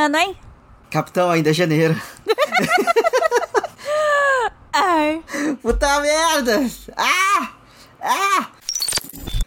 Ano, hein? Capitão, ainda é janeiro. Ai. Puta merda! Ah! Ah!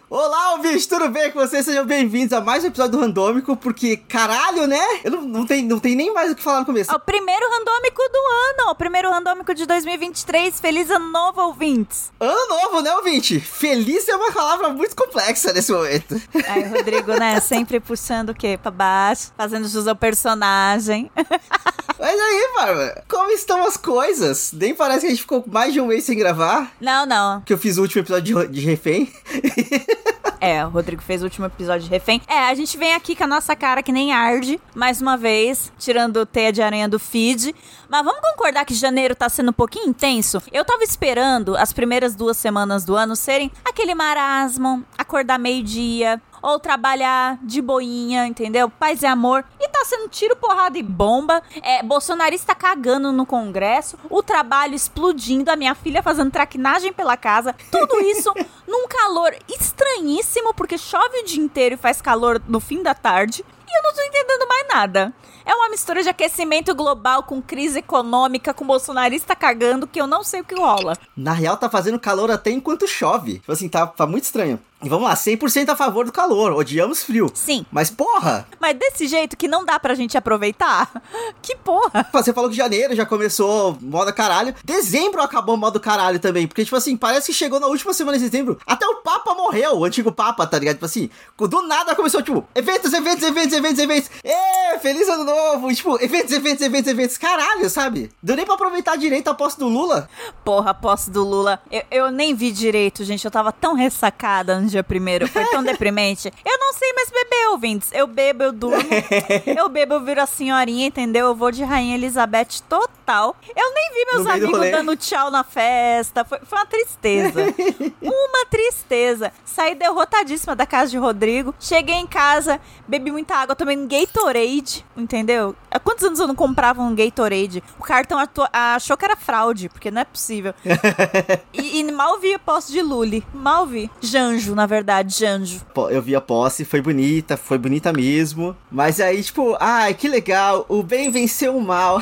Olá, ouvintes, tudo bem com vocês? Sejam bem-vindos a mais um episódio do Randômico, porque caralho, né? Eu não, não, tem, não tem nem mais o que falar no começo. É o primeiro randômico do ano, o primeiro randômico de 2023. Feliz ano novo, ouvintes. Ano novo, né, ouvinte? Feliz é uma palavra muito complexa nesse momento. Aí, Rodrigo, né? Sempre puxando o quê? Pra baixo, fazendo jus ao personagem. Mas aí, mano, como estão as coisas? Nem parece que a gente ficou mais de um mês sem gravar. Não, não. Que eu fiz o último episódio de, de refém. É, o Rodrigo fez o último episódio de refém. É, a gente vem aqui com a nossa cara que nem arde, mais uma vez, tirando teia de aranha do feed. Mas vamos concordar que janeiro tá sendo um pouquinho intenso? Eu tava esperando as primeiras duas semanas do ano serem aquele marasmo, acordar meio-dia, ou trabalhar de boinha, entendeu? Paz e amor. E tá sendo tiro, porrada e bomba. É, bolsonarista cagando no Congresso, o trabalho explodindo, a minha filha fazendo traquinagem pela casa. Tudo isso num calor estranhíssimo, porque chove o dia inteiro e faz calor no fim da tarde. E eu não tô entendendo mais nada. É uma mistura de aquecimento global com crise econômica, com bolsonarista cagando, que eu não sei o que rola. Na real, tá fazendo calor até enquanto chove. Tipo assim, tá, tá muito estranho. E vamos lá, 100% a favor do calor, odiamos frio. Sim. Mas porra! Mas desse jeito que não dá pra gente aproveitar? Que porra! Você falou que janeiro já começou moda caralho. Dezembro acabou modo caralho também. Porque, tipo assim, parece que chegou na última semana de dezembro. Até o Papa morreu, o antigo Papa, tá ligado? Tipo assim, do nada começou, tipo, eventos, eventos, eventos, eventos, eventos. Ê, feliz ano novo! E, tipo, eventos, eventos, eventos, eventos. Caralho, sabe? Deu nem pra aproveitar direito a posse do Lula. Porra, a posse do Lula. Eu, eu nem vi direito, gente. Eu tava tão ressacada no dia primeiro. Foi tão deprimente. Eu não sei mais beber, ouvintes. Eu bebo, eu durmo. eu bebo, eu viro a senhorinha, entendeu? Eu vou de Rainha Elizabeth total. Eu nem vi meus No amigos dando tchau na festa. Foi, foi uma tristeza. uma tristeza. Saí derrotadíssima da casa de Rodrigo. Cheguei em casa, bebi muita água, tomei um Gatorade, entendeu? Há quantos anos eu não comprava um Gatorade? O cartão achou que era fraude, porque não é possível. e, e mal vi a posse de Lully. Mal vi. Janjo, na verdade, Janjo. Eu vi a posse, foi bonita, foi bonita mesmo. Mas aí, tipo, ai, que legal, o bem venceu o mal.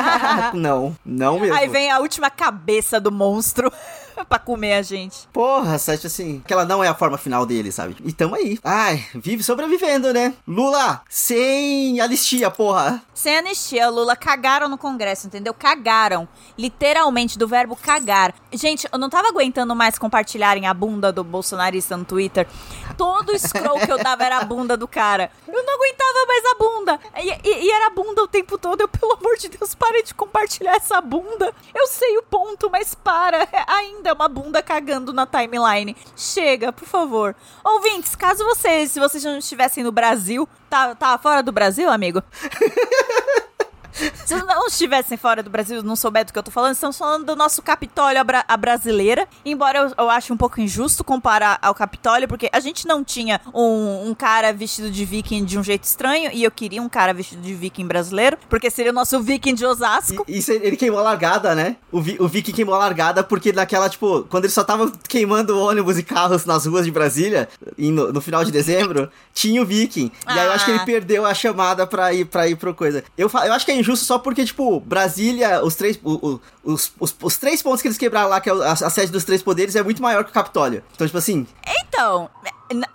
não, não mesmo. Aí vem a última cabeça do monstro pra comer a gente. Porra, Sete, assim, que ela não é a forma final dele, sabe? E tamo aí. Ai, vive sobrevivendo, né? Lula, sem anistia, porra. Sem anistia, Lula cagaram no Congresso, entendeu? Cagaram. Literalmente, do verbo cagar. Gente, eu não tava aguentando mais compartilharem a bunda do bolsonarista no Twitter. Todo scroll que eu dava era a bunda do cara. Eu não aguentava mais a bunda. E, e- e era a bunda o tempo todo. Eu, pelo amor de Deus, pare de compartilhar essa bunda. Eu sei o ponto, mas para. É uma bunda cagando na timeline. Chega, por favor. Ouvintes, caso vocês, se vocês não estivessem no Brasil, tá, tá fora do Brasil, amigo? Se não estivessem fora do Brasil e não souber do que eu tô falando, estamos falando do nosso Capitólio à brasileira. Embora eu, eu ache um pouco injusto comparar ao Capitólio, porque a gente não tinha um, um cara vestido de viking de um jeito estranho, e eu queria um cara vestido de viking brasileiro, porque seria o nosso viking de Osasco. E, isso ele queimou a largada, né? O, Vi, o Vicky queimou a largada porque naquela, tipo, quando ele só tava queimando ônibus e carros nas ruas de Brasília, no, no final de dezembro, tinha o Viking. E aí eu acho que ele Ah. perdeu a chamada pra ir, pra ir pro coisa. Eu, eu acho que é injusto só porque, tipo, Brasília, os três. o- o- os, os, os três pontos que eles quebraram lá, que é a, a sede dos três poderes, é muito maior que o Capitólio. Então, tipo assim, Então,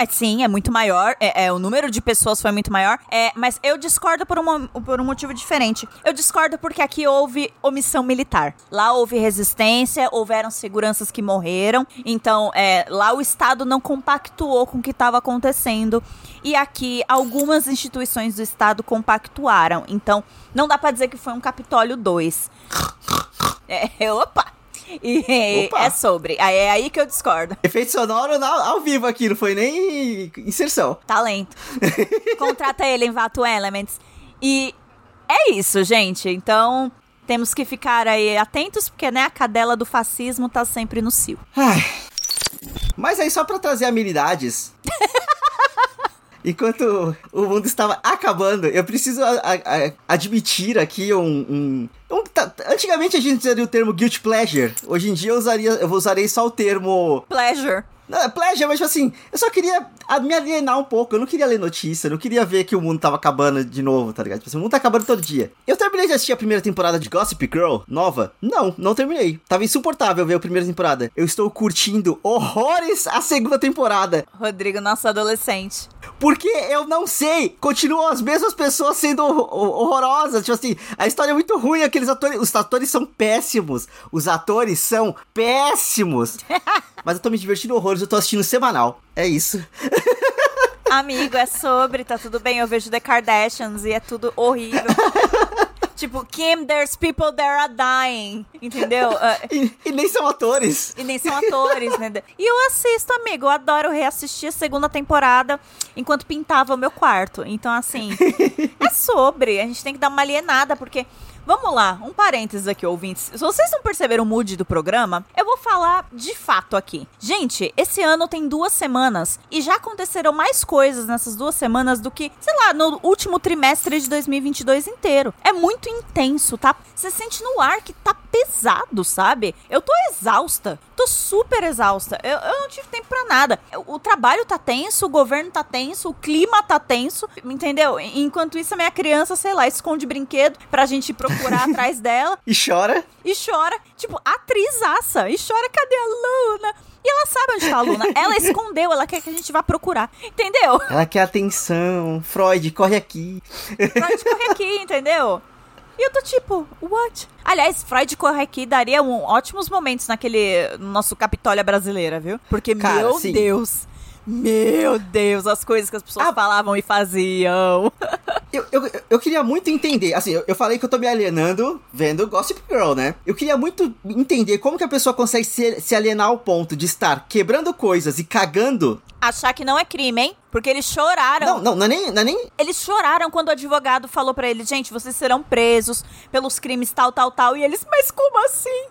sim, é muito maior. É, é, o número de pessoas foi muito maior. É, mas eu discordo por, uma- por um motivo diferente. Eu discordo porque aqui houve omissão militar. Lá houve resistência, houveram seguranças que morreram. Então, é, lá o Estado não compactuou com o que estava acontecendo. E aqui algumas instituições do Estado compactuaram. Então, não dá pra dizer que foi um Capitólio 2. É, opa! E Opa. é sobre. É aí que eu discordo. efeito sonoro na- ao vivo aqui, não foi nem inserção. Talento. Contrata ele em Vato Elements. E é isso, gente. Então, temos que ficar aí atentos, porque, né, a cadela do fascismo tá sempre no cio. Ai. Mas aí, só pra trazer amenidades. Enquanto o mundo estava acabando, eu preciso a- a- a- admitir aqui um. um- um- tá- antigamente a gente usaria o termo guilt pleasure. Hoje em dia eu, usaria, eu usarei só o termo. Pleasure. Não, é pleasure, mas tipo assim, eu só queria me alienar um pouco. Eu não queria ler notícia, eu não queria ver que o mundo tava acabando de novo, tá ligado? Tipo assim, o mundo tá acabando todo dia. Eu terminei de assistir a primeira temporada de Gossip Girl, nova? Não, não terminei. Tava insuportável ver a primeira temporada. Eu estou curtindo horrores a segunda temporada. Rodrigo, nosso adolescente. Porque eu não sei, continuam as mesmas pessoas sendo horrorosas. Tipo assim, a história é muito ruim, aqueles atores. Os atores são péssimos. Os atores são péssimos. Mas eu tô me divertindo horrores, eu tô assistindo semanal. É isso. Amigo, é sobre, tá tudo bem. Eu vejo The Kardashians e é tudo horrível. Tipo, Kim, there's people that are dying. Entendeu? Uh, e, e, nem são atores. E nem são atores, né? E eu assisto, amigo. Eu adoro reassistir a segunda temporada enquanto pintava o meu quarto. Então, assim, é sobre. A gente tem que dar uma alienada, porque Vamos lá, um parênteses aqui, ouvintes. Se vocês não perceberam o mood do programa, eu vou falar de fato aqui. Gente, esse ano tem duas semanas e já aconteceram mais coisas nessas duas semanas do que, sei lá, no último trimestre de 2022 inteiro. É muito intenso, tá? Você sente no ar que tá pesado, sabe? Eu tô exausta. Tô super exausta. Eu, eu não tive tempo pra nada. O, trabalho tá tenso, o governo tá tenso, o clima tá tenso, entendeu? Enquanto isso, a minha criança, sei lá, esconde brinquedo pra gente procurar atrás dela. E chora. E chora. Tipo, atrizaça. E chora, cadê a Luna? E ela sabe onde tá a Luna. Ela escondeu, ela quer que a gente vá procurar. Entendeu? Ela quer atenção. Freud, corre aqui. Freud, corre aqui, entendeu? E eu tô tipo, what? Aliás, Freud corre aqui daria um, ótimos momentos naquele no nosso Capitólio brasileira, viu? Porque, Cara, meu sim. Deus, meu Deus, as coisas que as pessoas ah, falavam e faziam. Eu, eu, eu queria muito entender, assim, eu, eu, falei que eu tô me alienando vendo Gossip Girl, né? Eu queria muito entender como que a pessoa consegue se, se alienar ao ponto de estar quebrando coisas e cagando. Achar que não é crime, hein? Porque eles choraram. Não, não, não é nem. Não é nem... Eles choraram quando o advogado falou para eles, gente, vocês serão presos pelos crimes tal, tal, tal. E eles, mas como assim?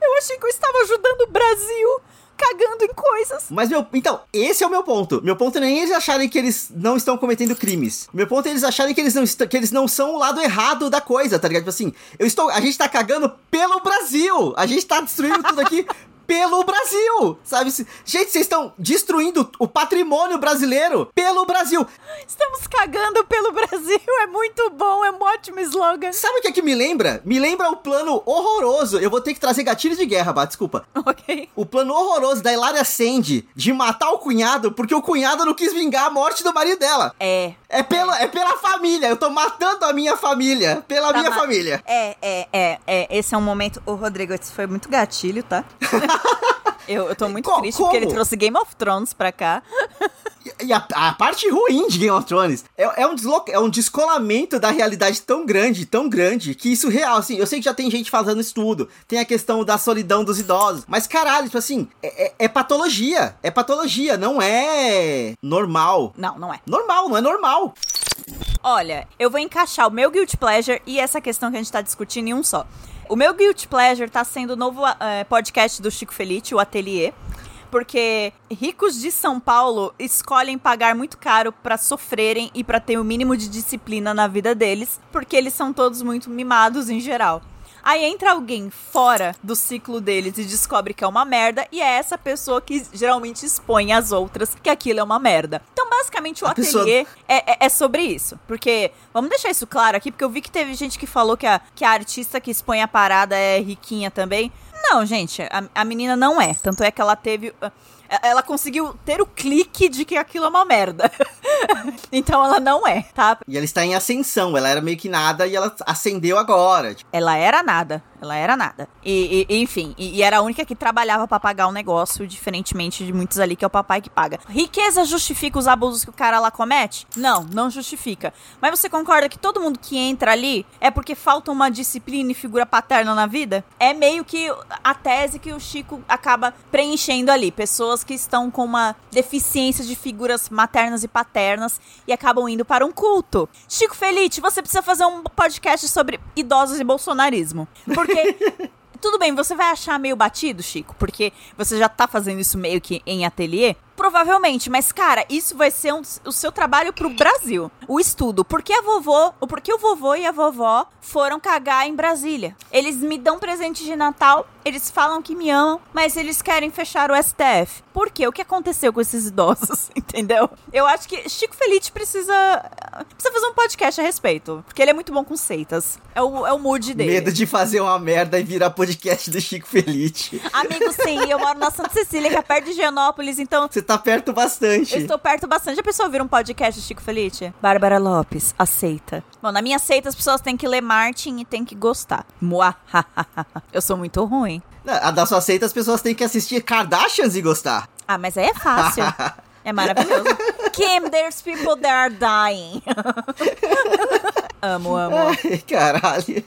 Eu achei que eu estava ajudando o Brasil cagando em coisas. Mas meu, então, esse é o meu ponto. Meu ponto nem é eles acharem que eles não estão cometendo crimes. Meu ponto é eles acharem que eles não que eles não são o lado errado da coisa, tá ligado? Tipo assim, eu estou, a gente tá cagando pelo Brasil. A gente tá destruindo tudo aqui pelo Brasil, sabe? Gente, vocês estão destruindo o patrimônio brasileiro pelo Brasil. Estamos cagando pelo Brasil, é muito bom, é um ótimo slogan. Sabe o que é que me lembra? Me lembra o plano horroroso. Eu vou ter que trazer gatilhos de guerra, Bah, desculpa. Ok. O plano horroroso da Hilária Sandy de matar o cunhado porque o cunhado não quis vingar a morte do marido dela. É. É pela, é. pela família. Eu tô matando a minha família. Pela tá minha família. É, é, é, é. Esse é um momento. Ô, Rodrigo, esse foi muito gatilho, tá? eu, eu tô muito Co triste como? porque ele trouxe Game of Thrones pra cá. E a, a, parte ruim de Game of Thrones é, é, um desloca, é um descolamento da realidade tão grande, tão grande, que isso real, assim, eu sei que já tem gente fazendo estudo, tem a questão da solidão dos idosos, mas caralho, tipo assim, é, é, é patologia, é patologia, não é normal. Não, não é. Normal, não é normal. Olha, eu vou encaixar o meu Guilty Pleasure e essa questão que a gente tá discutindo em um só. O meu Guilty Pleasure tá sendo o novo uh, podcast do Chico Felite, o Atelier porque ricos de São Paulo escolhem pagar muito caro para sofrerem e para ter o mínimo de disciplina na vida deles, porque eles são todos muito mimados em geral. Aí entra alguém fora do ciclo deles e descobre que é uma merda, e é essa pessoa que geralmente expõe as outras que aquilo é uma merda. Então, basicamente, o a ateliê pessoa... é, é, é, sobre isso. Porque, vamos deixar isso claro aqui, porque eu vi que teve gente que falou que a, que a artista que expõe a parada é riquinha também. Não, gente, a, a menina não é. Tanto é que ela teve. Uh, ela conseguiu ter o clique de que aquilo é uma merda. então ela não é, tá? E ela está em ascensão, ela era meio que nada e ela ascendeu agora. Tipo. Ela era nada. Ela era nada. E, e enfim, e, e, era a única que trabalhava para pagar o negócio, diferentemente de muitos ali que é o papai que paga. Riqueza justifica os abusos que o cara lá comete? Não, não justifica. Mas você concorda que todo mundo que entra ali é porque falta uma disciplina e figura paterna na vida? É meio que a tese que o Chico acaba preenchendo ali. Pessoas que estão com uma deficiência de figuras maternas e paternas e acabam indo para um culto. Chico Felite, você precisa fazer um podcast sobre idosos e bolsonarismo. Porque porque. Tudo bem, você vai achar meio batido, Chico, porque você já tá fazendo isso meio que em ateliê. Provavelmente, mas cara, isso vai ser um, o seu trabalho pro Brasil. O estudo. Por que a vovô, ou por que o vovô e a vovó foram cagar em Brasília? Eles me dão presente de Natal, eles falam que me amam, mas eles querem fechar o STF. Por quê? O que aconteceu com esses idosos? Entendeu? Eu acho que Chico Felice precisa precisa fazer um podcast a respeito, porque ele é muito bom com seitas. É o, é o mood dele. Medo de fazer uma merda e virar podcast do Chico Felice. Amigo, sim, eu moro na Santa Cecília, que é perto de Genópolis, então Você tá perto bastante. Eu estou perto bastante. Já pensou ouvir um podcast de Chico Felice? Bárbara Lopes, aceita. Bom, na minha seita as pessoas têm que ler Martin e têm que gostar. Muahahaha. Eu sou muito ruim. A da sua seita as pessoas têm que assistir Kardashians e gostar. Ah, mas aí é fácil. É maravilhoso. Kim, there's people that are dying. amo, amo. Ai, caralho.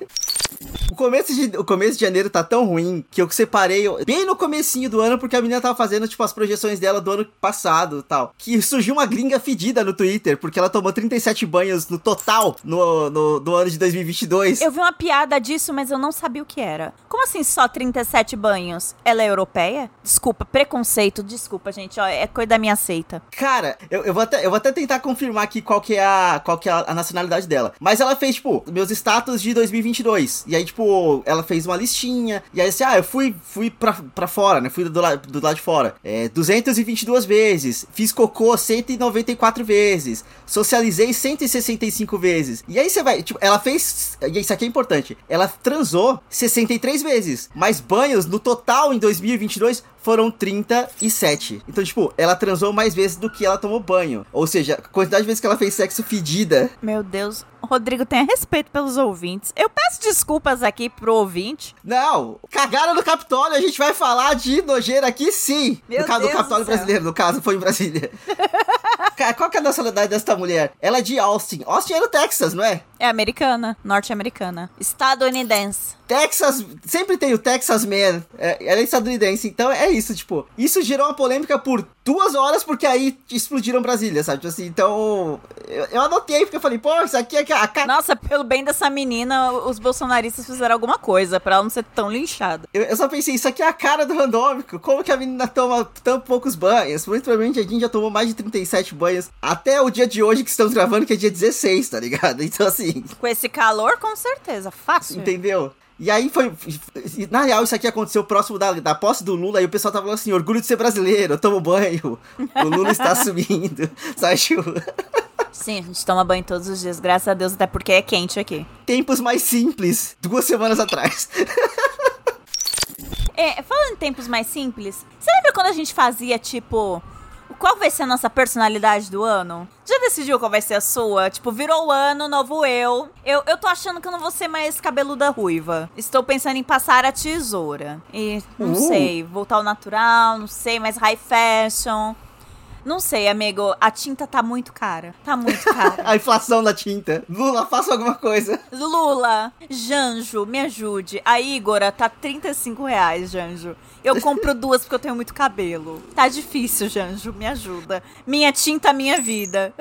O começo, de, o começo de janeiro tá tão ruim que eu separei bem no comecinho do ano, porque a menina tava fazendo, tipo, as projeções dela do ano passado e tal. Que surgiu uma gringa fedida no Twitter, porque ela tomou 37 banhos no total no, no, no ano de 2022. Eu vi uma piada disso, mas eu não sabia o que era. Como assim só 37 banhos? Ela é europeia? Desculpa, preconceito, desculpa, gente, ó, é coisa da minha seita. Cara, eu, eu, vou até, eu vou até tentar confirmar aqui qual que é, a, qual que é a, a nacionalidade dela. Mas ela fez, tipo, meus status de 2022. E aí, tipo, ela fez uma listinha. E aí, assim, ah, eu fui, fui pra, pra fora, né? Fui do, la, do lado de fora. É, 222 vezes. Fiz cocô 194 vezes. Socializei 165 vezes. E aí você vai, tipo, ela fez. E isso aqui é importante. Ela transou 63 vezes. Mas banhos no total em 2022 foram 37. Então, tipo, ela transou mais vezes do que ela tomou banho. Ou seja, a quantidade de vezes que ela fez sexo fedida. Meu Deus, Rodrigo, tenha respeito pelos ouvintes. Eu peço desculpas aqui pro ouvinte. Não, cagaram no Capitólio, a gente vai falar de nojeira aqui sim. Meu no caso Deus do Capitólio do brasileiro, no caso foi em Brasília. Qual que é a nacionalidade dessa mulher? Ela é de Austin. Austin é no Texas, não é? É americana, norte-americana. Estadunidense. Texas, sempre tem o Texas Man. É, ela é estadunidense, então é isso, tipo. Isso gerou uma polêmica por duas horas, porque aí explodiram Brasília, sabe? Tipo assim, então. Eu, eu anotei, porque eu falei, pô, isso aqui é a cara. Nossa, pelo bem dessa menina, os bolsonaristas fizeram alguma coisa pra ela não ser tão linchada. Eu, eu só pensei, isso aqui é a cara do randômico. Como que a menina toma tão poucos banhos? Muito provavelmente a gente já tomou mais de 37 banhos até o dia de hoje que estamos gravando, que é dia 16, tá ligado? Então, assim, Com esse calor, com certeza. Fácil. entendeu? E aí foi. Na real, isso aqui aconteceu próximo da, da posse do Lula, e o pessoal tava falando assim: orgulho de ser brasileiro, eu tomo banho. O Lula está sumindo. Sabe, Sim, a gente toma banho todos os dias, graças a Deus, até porque é quente aqui. tempos mais simples, duas semanas atrás. É, falando em tempos mais simples, você lembra quando a gente fazia, tipo, qual vai ser a nossa personalidade do ano? Já decidiu qual vai ser a sua? Tipo, virou o ano, novo eu. Eu, eu tô achando que eu não vou ser mais cabeluda ruiva. Estou pensando em passar a tesoura. E não Uh. sei, voltar ao natural, não sei, mais high fashion. Não sei, amigo, a tinta tá muito cara. Tá muito cara. A inflação da tinta. Lula, faça alguma coisa. Lula, Janjo, me ajude. A Igora tá 35 reais, Janjo. Eu compro duas porque eu tenho muito cabelo. Tá difícil, Janjo, me ajuda. Minha tinta, minha vida.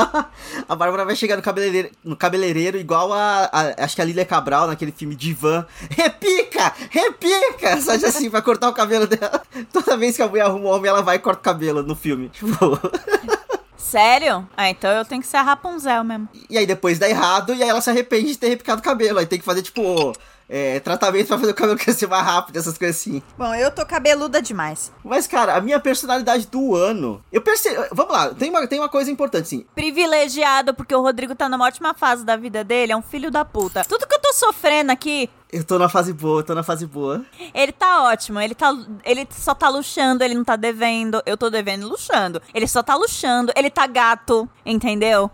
a Bárbara vai chegar no cabeleireiro, no cabeleireiro igual a, a- Acho que a Lília Cabral naquele filme Divan. Repica! Repica! Só de assim, vai cortar o cabelo dela. Toda vez que a mulher arruma um homem, ela vai e corta o cabelo no filme. Tipo. Sério? Ah, então eu tenho que ser a Rapunzel mesmo. E aí depois dá errado e aí ela se arrepende de ter repicado o cabelo. Aí tem que fazer, tipo, é, tratamento pra fazer o cabelo crescer mais rápido, essas coisas assim. Bom, eu tô cabeluda demais. Mas, cara, a minha personalidade do ano. Eu percebo. Vamos lá, tem uma, tem uma coisa importante, sim. Privilegiado, porque o Rodrigo tá numa ótima fase da vida dele, é um filho da puta. Tudo que eu tô sofrendo aqui, Eu tô na fase boa, eu tô na fase boa. Ele tá ótimo, ele, tá, ele só tá luxando, ele não tá devendo. Eu tô devendo e luxando. Ele só tá luxando, ele tá gato, entendeu?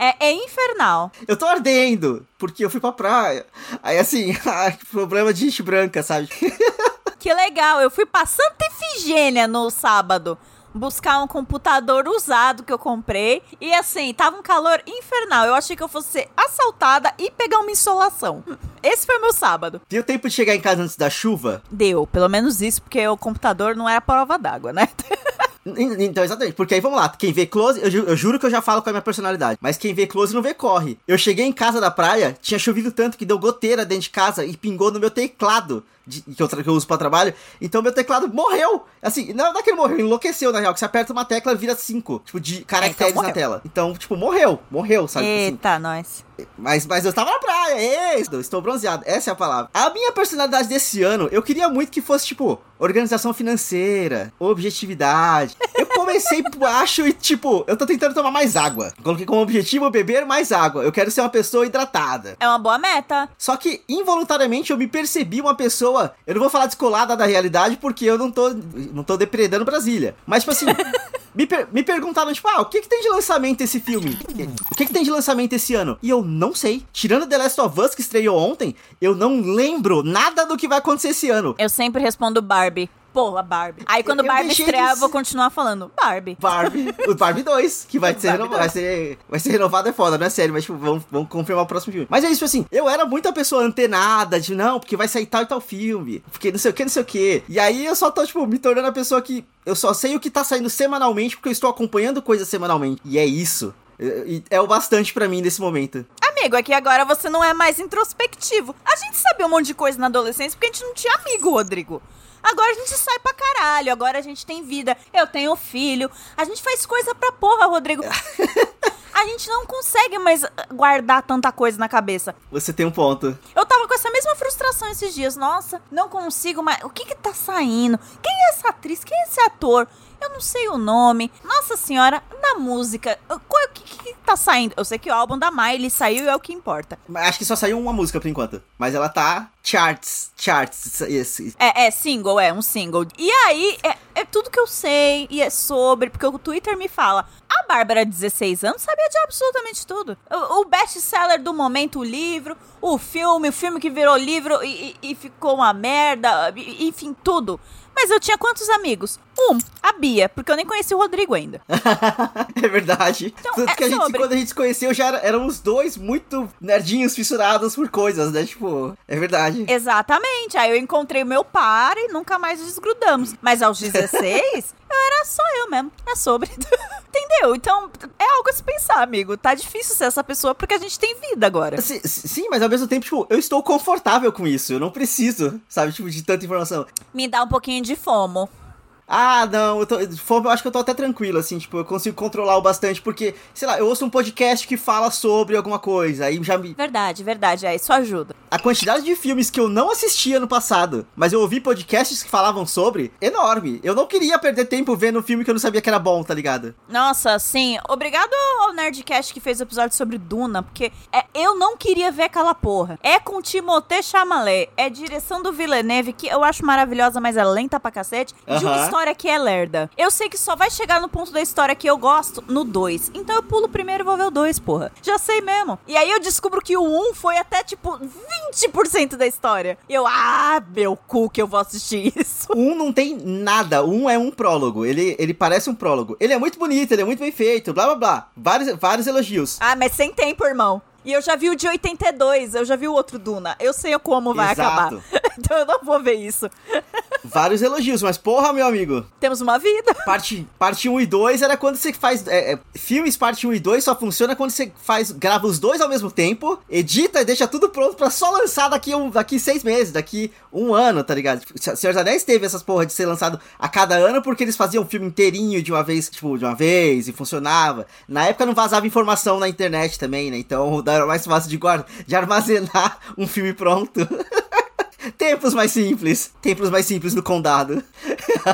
É, é infernal. Eu tô ardendo, porque eu fui pra praia. Aí, assim, problema de gente branca, sabe? Que legal, eu fui pra Santa Efigênia no sábado buscar um computador usado que eu comprei. E assim, tava um calor infernal. Eu achei que eu fosse ser assaltada e pegar uma insolação. Esse foi o meu sábado. Deu tempo de chegar em casa antes da chuva? Deu, pelo menos isso, porque o computador não era prova d'água, né? Então, exatamente. Porque aí vamos lá. Quem vê close, eu, ju- eu juro que eu já falo com a minha personalidade. Mas quem vê close não vê corre. Eu cheguei em casa da praia, tinha chovido tanto que deu goteira dentro de casa e pingou no meu teclado. De- que, eu, que eu uso pra trabalho, então meu teclado morreu. Assim, não, não é que ele morreu, enlouqueceu na real. Que você aperta uma tecla vira cinco, tipo, de caracteres então na tela. Então, tipo, morreu, morreu, sabe? Assim, Eita, nós. mas, mas eu estava na praia, ei, estou- estou bronzeado, essa é a palavra. A minha personalidade desse ano, eu queria muito que fosse, tipo, organização financeira, objetividade. Eu comecei por baixo e, tipo, eu tô tentando tomar mais água. Coloquei como objetivo beber mais água. Eu quero ser uma pessoa hidratada. É uma boa meta. Só que, involuntariamente, eu me percebi uma pessoa. Eu não vou falar descolada da realidade porque eu não tô, não tô depredando Brasília. Mas, tipo assim, me, per- me perguntaram, tipo, ah, o que, que tem de lançamento esse filme? O que, que tem de lançamento esse ano? E eu não sei. Tirando The Last of Us, que estreou ontem, eu não lembro nada do que vai acontecer esse ano. Eu sempre respondo Barbie. Porra, Barbie. Aí quando Eu- Barbie estrear, eu vou continuar falando Barbie. Barbie, o Barbie 2, que vai ser, vai ser vai ser renovado é foda, não é sério, mas tipo, vamos, vamos confirmar o próximo filme. Mas é isso assim, eu era muita pessoa antenada de não, porque vai sair tal e tal filme, porque não sei o que, não sei o que. E aí eu só tô tipo me tornando a pessoa que eu só sei o que tá saindo semanalmente porque eu estou acompanhando coisas semanalmente. E é isso. É o bastante pra mim nesse momento. Amigo, é que agora você não é mais introspectivo. A gente sabia um monte de coisa na adolescência porque a gente não tinha amigo, Rodrigo. Agora a gente sai pra caralho, agora a gente tem vida. Eu tenho filho. A gente faz coisa pra porra, Rodrigo. A gente não consegue mais guardar tanta coisa na cabeça. Você tem um ponto. Eu tava com essa mesma frustração esses dias. Nossa, não consigo mais. O que que tá saindo? Quem é essa atriz? Quem é esse ator? Eu não sei o nome. Nossa senhora, na música. Qual, o que, que tá saindo? Eu sei que o álbum da Miley saiu e é o que importa. Acho que só saiu uma música por enquanto. Mas ela tá charts, charts. Esse. É, é single, é um single. E aí, é, é tudo que eu sei e é sobre, porque o Twitter me fala. A Bárbara, 16 anos, sabia de absolutamente tudo. O, o best-seller do momento, o livro, o filme, o filme que virou livro e, e- e ficou uma merda, enfim, tudo. Mas eu tinha quantos amigos? Um, a Bia, porque eu nem conheci o Rodrigo ainda. é verdade. Então, Tanto é que a gente, sobre. quando a gente se conheceu, já era, eram os dois muito nerdinhos fissurados por coisas, né? Tipo, é verdade. Exatamente. Aí eu encontrei o meu par e nunca mais desgrudamos. Mas aos 16, eu era só eu mesmo. É sobre. Entendeu? Então, é algo a se pensar, amigo. Tá difícil ser essa pessoa porque a gente tem vida agora. Sim, sim, mas ao mesmo tempo, tipo, eu estou confortável com isso. Eu não preciso, sabe, tipo, de tanta informação. Me dá um pouquinho de fomo. Ah, não, eu tô, eu acho que eu tô até tranquilo, assim, tipo, eu consigo controlar o bastante, porque, sei lá, eu ouço um podcast que fala sobre alguma coisa, aí já me. Verdade, verdade. É, isso ajuda. A quantidade de filmes que eu não assistia no passado, mas eu ouvi podcasts que falavam sobre, enorme. Eu não queria perder tempo vendo um filme que eu não sabia que era bom, tá ligado? Nossa, sim. Obrigado ao Nerdcast que fez o episódio sobre Duna, porque é, eu não queria ver aquela porra. É com Timothée Chalamet, é direção do Villeneuve, que eu acho maravilhosa, mas é lenta pra cacete, de uma Aham. História que é lerda. Eu sei que só vai chegar no ponto da história que eu gosto no 2, então eu pulo primeiro e vou ver o 2, porra. Já sei mesmo. E aí eu descubro que o 1 foi até, tipo, 20% da história. E eu, ah, meu cu que eu vou assistir isso. Um não tem nada, um é um prólogo. Ele, ele parece um prólogo. Ele é muito bonito, ele é muito bem feito, blá blá blá. Vários, vários elogios. Ah, mas sem tempo, irmão. E eu já vi o de 82, eu já vi o outro Duna. Eu sei como vai Exato. acabar. então eu não vou ver isso. Vários elogios, mas porra, meu amigo. Temos uma vida. Parte, parte 1 e 2 era quando você faz. é, é, filmes parte 1 e 2 só funciona quando você faz. grava os dois ao mesmo tempo, edita e deixa tudo pronto pra só lançar daqui, um, daqui seis meses, daqui um ano, tá ligado? Tipo, Se- Senhor dos Anéis teve essas porra de ser lançado a cada ano porque eles faziam um filme inteirinho de uma vez, tipo, de uma vez e funcionava. Na época não vazava informação na internet também, né? Então era mais fácil de, guarda, de armazenar um filme pronto. Tempos mais simples. Tempos mais simples no condado.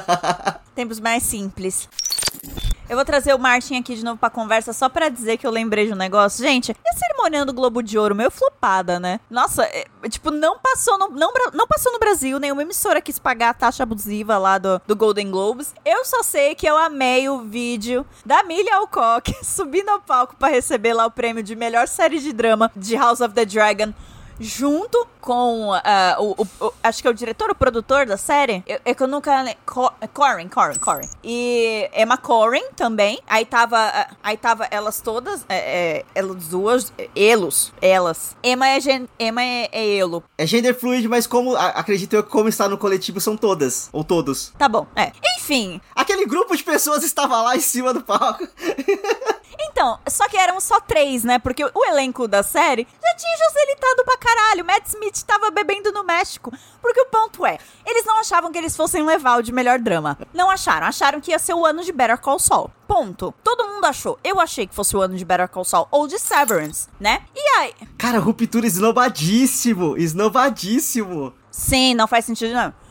Tempos mais simples. Eu vou trazer o Martin aqui de novo pra conversa só pra dizer que eu lembrei de um negócio. Gente, e a cerimônia do Globo de Ouro meio flopada, né? Nossa, é, tipo, não passou no, não, não passou no Brasil, nenhuma emissora quis pagar a taxa abusiva lá do, do Golden Globes. Eu só sei que eu amei o vídeo da Millie Alcock subindo ao palco pra receber lá o prêmio de melhor série de drama de House of the Dragon. Junto com uh, o, o, o, Acho que é o diretor, o produtor da série. Eu, é que eu nunca. Corin, Corin, Corin. E Emma Corin também. Aí tava. Uh, aí tava elas todas. É, é, elas duas. Elos. Elas. Emma é, gen, Emma é, é elo. É gender fluid, mas como. Acredito eu que como está no coletivo são todas. Ou todos. Tá bom, é. Enfim. Aquele grupo de pessoas estava lá em cima do palco. Então, só que eram só três, né? Porque o elenco da série já tinha joselitado pra caralho. Matt Smith tava bebendo no México. Porque o ponto é, eles não achavam que eles fossem levar o de melhor drama. Não acharam. Acharam que ia ser o ano de Better Call Saul. Ponto. Todo mundo achou. Eu achei que fosse o ano de Better Call Saul ou de Severance, né? E aí? Cara, ruptura esnobadíssimo. Esnobadíssimo. Sim, não faz sentido não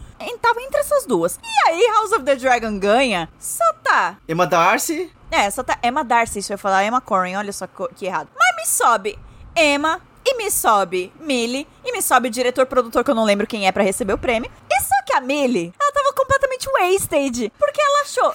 tava entre essas duas. E aí, House of the Dragon ganha? Só tá. Emma Darcy? É, só tá Emma Darcy, isso eu ia falar Emma Corrin, olha só que errado. Mas me sobe Emma, e me sobe Millie, e me sobe o diretor-produtor que eu não lembro quem é para receber o prêmio. E só que a Millie, ela tava completamente wasted, porque ela achou,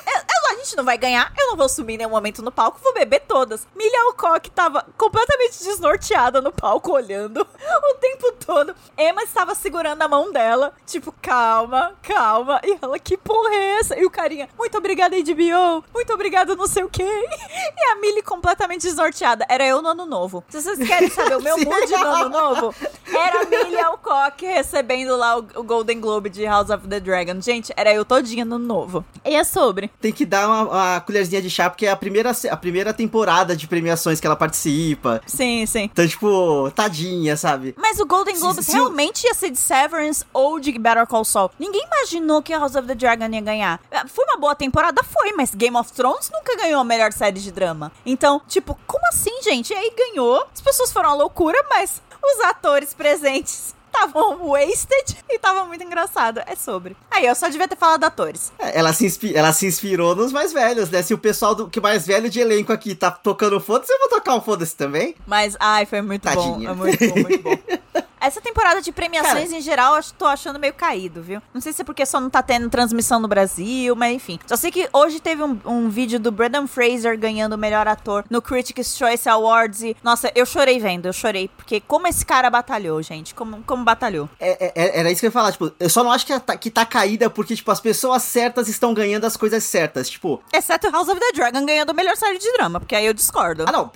gente não vai ganhar, eu não vou subir em nenhum momento no palco, vou beber todas. Millie Alcock tava completamente desnorteada no palco, olhando o tempo todo. Emma estava segurando a mão dela, tipo, calma, calma. E ela, que porra é essa? E o carinha, muito obrigada, HBO, muito obrigada, não sei o quê. E a Millie completamente desnorteada. Era eu no ano novo. Se vocês querem saber o meu mood no ano novo, era a Millie Alcock recebendo lá o, o Golden Globe de House of the Dragon. Gente, era eu todinha no novo. E é sobre. Tem que dar uma, uma colherzinha de chá, porque é a primeira, a primeira temporada de premiações que ela participa. Sim, sim. Então, tipo, tadinha, sabe? Mas o Golden Globes se, se realmente ia ser de Severance ou de Better Call Saul. Ninguém imaginou que House of the Dragon ia ganhar. É, foi uma boa temporada? Foi, mas Game of Thrones nunca ganhou a melhor série de drama. Então, tipo, como assim, gente? E aí ganhou. As pessoas foram à loucura, mas os atores presentes estavam wasted e tava muito engraçado. É sobre. Aí, eu só devia ter falado atores. É, ela, se ela se inspirou nos mais velhos, né? Se o pessoal do que mais velho de elenco aqui tá tocando foda-se, eu vou tocar um foda-se também. Mas, ai, foi muito Tadinha. bom. É muito bom, muito bom. Essa temporada de premiações Cara, em geral, eu tô achando meio caído, viu? Não sei se é porque só não tá tendo transmissão no Brasil, mas enfim. Só sei que hoje teve um, um vídeo do Brendan Fraser ganhando o melhor ator no Critics' Choice Awards e, nossa, eu chorei vendo, eu chorei. Porque como esse cara batalhou, gente, como, como batalhou. É, é, é era isso que eu ia falar, tipo, eu só não acho que tá, que tá caída porque, tipo, as pessoas certas estão ganhando as coisas certas, tipo... Exceto House of the Dragon ganhando o melhor série de drama, porque aí eu discordo. Ah, não,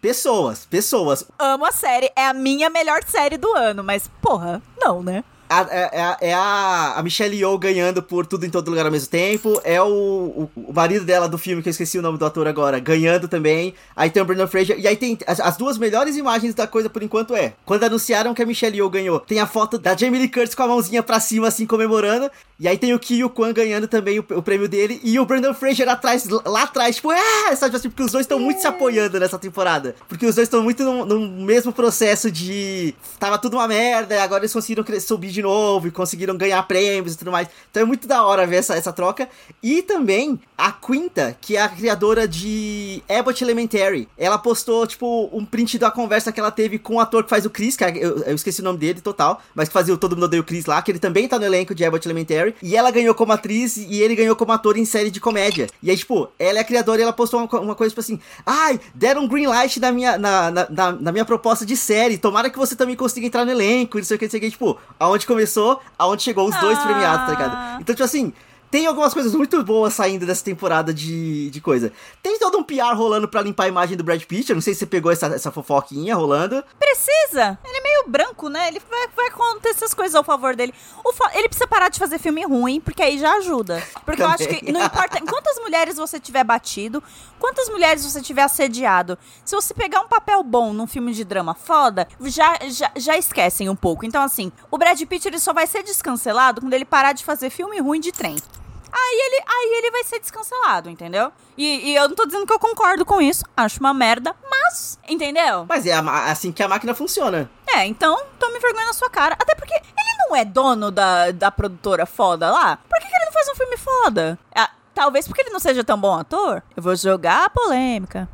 Pessoas, pessoas. Amo a série, é a minha melhor série do ano, mas porra, não, né? A, é, é, é, a, a Michelle Yeoh ganhando por tudo em todo lugar ao mesmo tempo. É o, o, o, marido dela do filme, que eu esqueci o nome do ator agora, ganhando também. Aí tem o Brendan Fraser. E aí tem as, as, duas melhores imagens da coisa por enquanto é. Quando anunciaram que a Michelle Yeoh ganhou, tem a foto da Jamie Lee Curtis com a mãozinha pra cima, assim, comemorando. E aí tem o Kyo Kwan ganhando também o, o, prêmio dele. E o Brendan Fraser atrás, lá atrás, tipo, é, sabe assim, porque os dois estão muito se apoiando nessa temporada. Porque os dois estão muito no, no, mesmo processo de. Tava tudo uma merda, agora eles conseguiram subir de novo e conseguiram ganhar prêmios e tudo mais. Então é muito da hora ver essa, essa troca. E também a Quinta, que é a criadora de Abbott Elementary, ela postou, tipo, um print da conversa que ela teve com o ator que faz o Chris, que é, eu, eu esqueci o nome dele total, mas que fazia o Todo Mundo Odeia o Chris lá, que ele também tá no elenco de Abbott Elementary. E ela ganhou como atriz e ele ganhou como ator em série de comédia. E aí, tipo, ela é a criadora e ela postou uma, uma coisa, tipo assim, ai, deram um green light na minha, na, na, na, na minha proposta de série, tomara que você também consiga entrar no elenco, não sei o que, não sei o que, tipo, aonde começou, aonde chegou os ah. dois premiados, tá ligado? Então, tipo assim, tem algumas coisas muito boas saindo dessa temporada de, de coisa. Tem todo um PR rolando pra limpar a imagem do Brad Pitt. Eu não sei se você pegou essa, essa fofoquinha rolando. Precisa! Ele é meio branco, né? Ele vai, vai acontecer essas coisas ao favor dele. Fa ele precisa parar de fazer filme ruim, porque aí já ajuda. Porque Também. eu acho que não importa quantas mulheres você tiver batido, quantas mulheres você tiver assediado. Se você pegar um papel bom num filme de drama foda, já, já, já esquecem um pouco. Então, assim, o Brad Pitt ele só vai ser descancelado quando ele parar de fazer filme ruim de trem aí ele, aí ele vai ser descancelado, entendeu? E, e, eu não tô dizendo que eu concordo com isso, acho uma merda, mas, entendeu? Mas é assim que a máquina funciona. É, então tome vergonha na sua cara. Até porque ele não é dono da, da produtora foda lá. Por que, que ele não faz um filme foda? Ah, talvez porque ele não seja tão bom ator. Eu vou jogar a polêmica.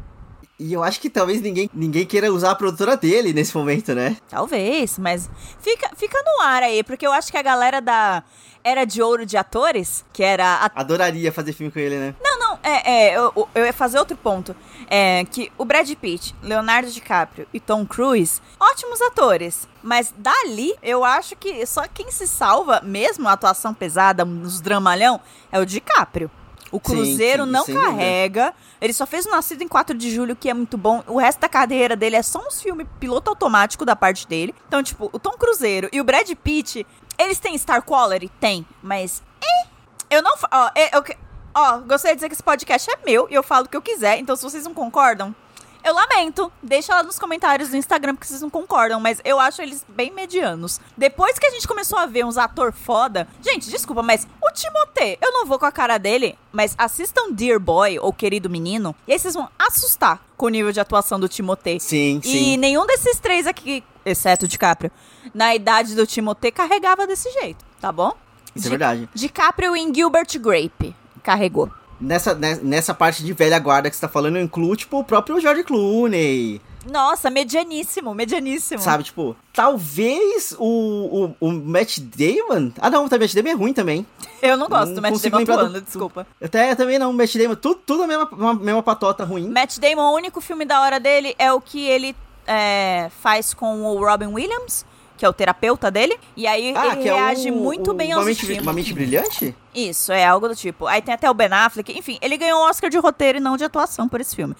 E eu acho que talvez ninguém, ninguém queira usar a produtora dele nesse momento, né? Talvez, mas fica, fica no ar aí, porque eu acho que a galera da era de ouro de atores, que era. A... Adoraria fazer filme com ele, né? Não, não. é, é eu, eu ia fazer outro ponto. É que o Brad Pitt, Leonardo DiCaprio e Tom Cruise, ótimos atores. Mas dali, eu acho que só quem se salva, mesmo a atuação pesada, nos dramalhão, é o DiCaprio. O Cruzeiro Sim, sim, não carrega. Ele só fez o Nascido em 4 de Julho, que é muito bom. O resto da carreira dele é só uns filmes piloto automático da parte dele. Então, tipo, o Tom Cruzeiro e o Brad Pitt, eles têm Star Quality? Tem. Mas, eh, eu não... Ó, eh, eu, que- ó, gostaria de dizer que esse podcast é meu e eu falo o que eu quiser. Então, se vocês não concordam, eu lamento. Deixa lá nos comentários do Instagram porque vocês não concordam, mas eu acho eles bem medianos. Depois que a gente começou a ver uns ator foda. Gente, desculpa, mas o Timothée, eu não vou com a cara dele, mas assistam Dear Boy ou Querido Menino, e aí vocês vão assustar com o nível de atuação do Timothée. Sim, E sim. nenhum desses três aqui, exceto o DiCaprio, na idade do Timothée, carregava desse jeito, tá bom? Isso é Di- verdade. DiCaprio em Gilbert Grape. Carregou. Nessa, ne- nessa parte de velha guarda que você tá falando, eu incluo, tipo, o próprio George Clooney. Nossa, medianíssimo, medianíssimo. Sabe, tipo, talvez o, o, o Matt Damon. Ah, não, o Matt Damon é ruim também. Eu não gosto Não do Matt Damon lembrar do- atuando, desculpa. Até também não, o Matt Damon, tudo, tudo a mesma, mesma patota ruim. Matt Damon, o único filme da hora dele é o que ele é, faz com o Robin Williams, que é o terapeuta dele. E aí Ah, ele é reage o, muito bem aos mente, estímulos. uma mente brilhante? Isso, é algo do tipo. Aí tem até o Ben Affleck. Enfim, ele ganhou um Oscar de roteiro e não de atuação por esse filme.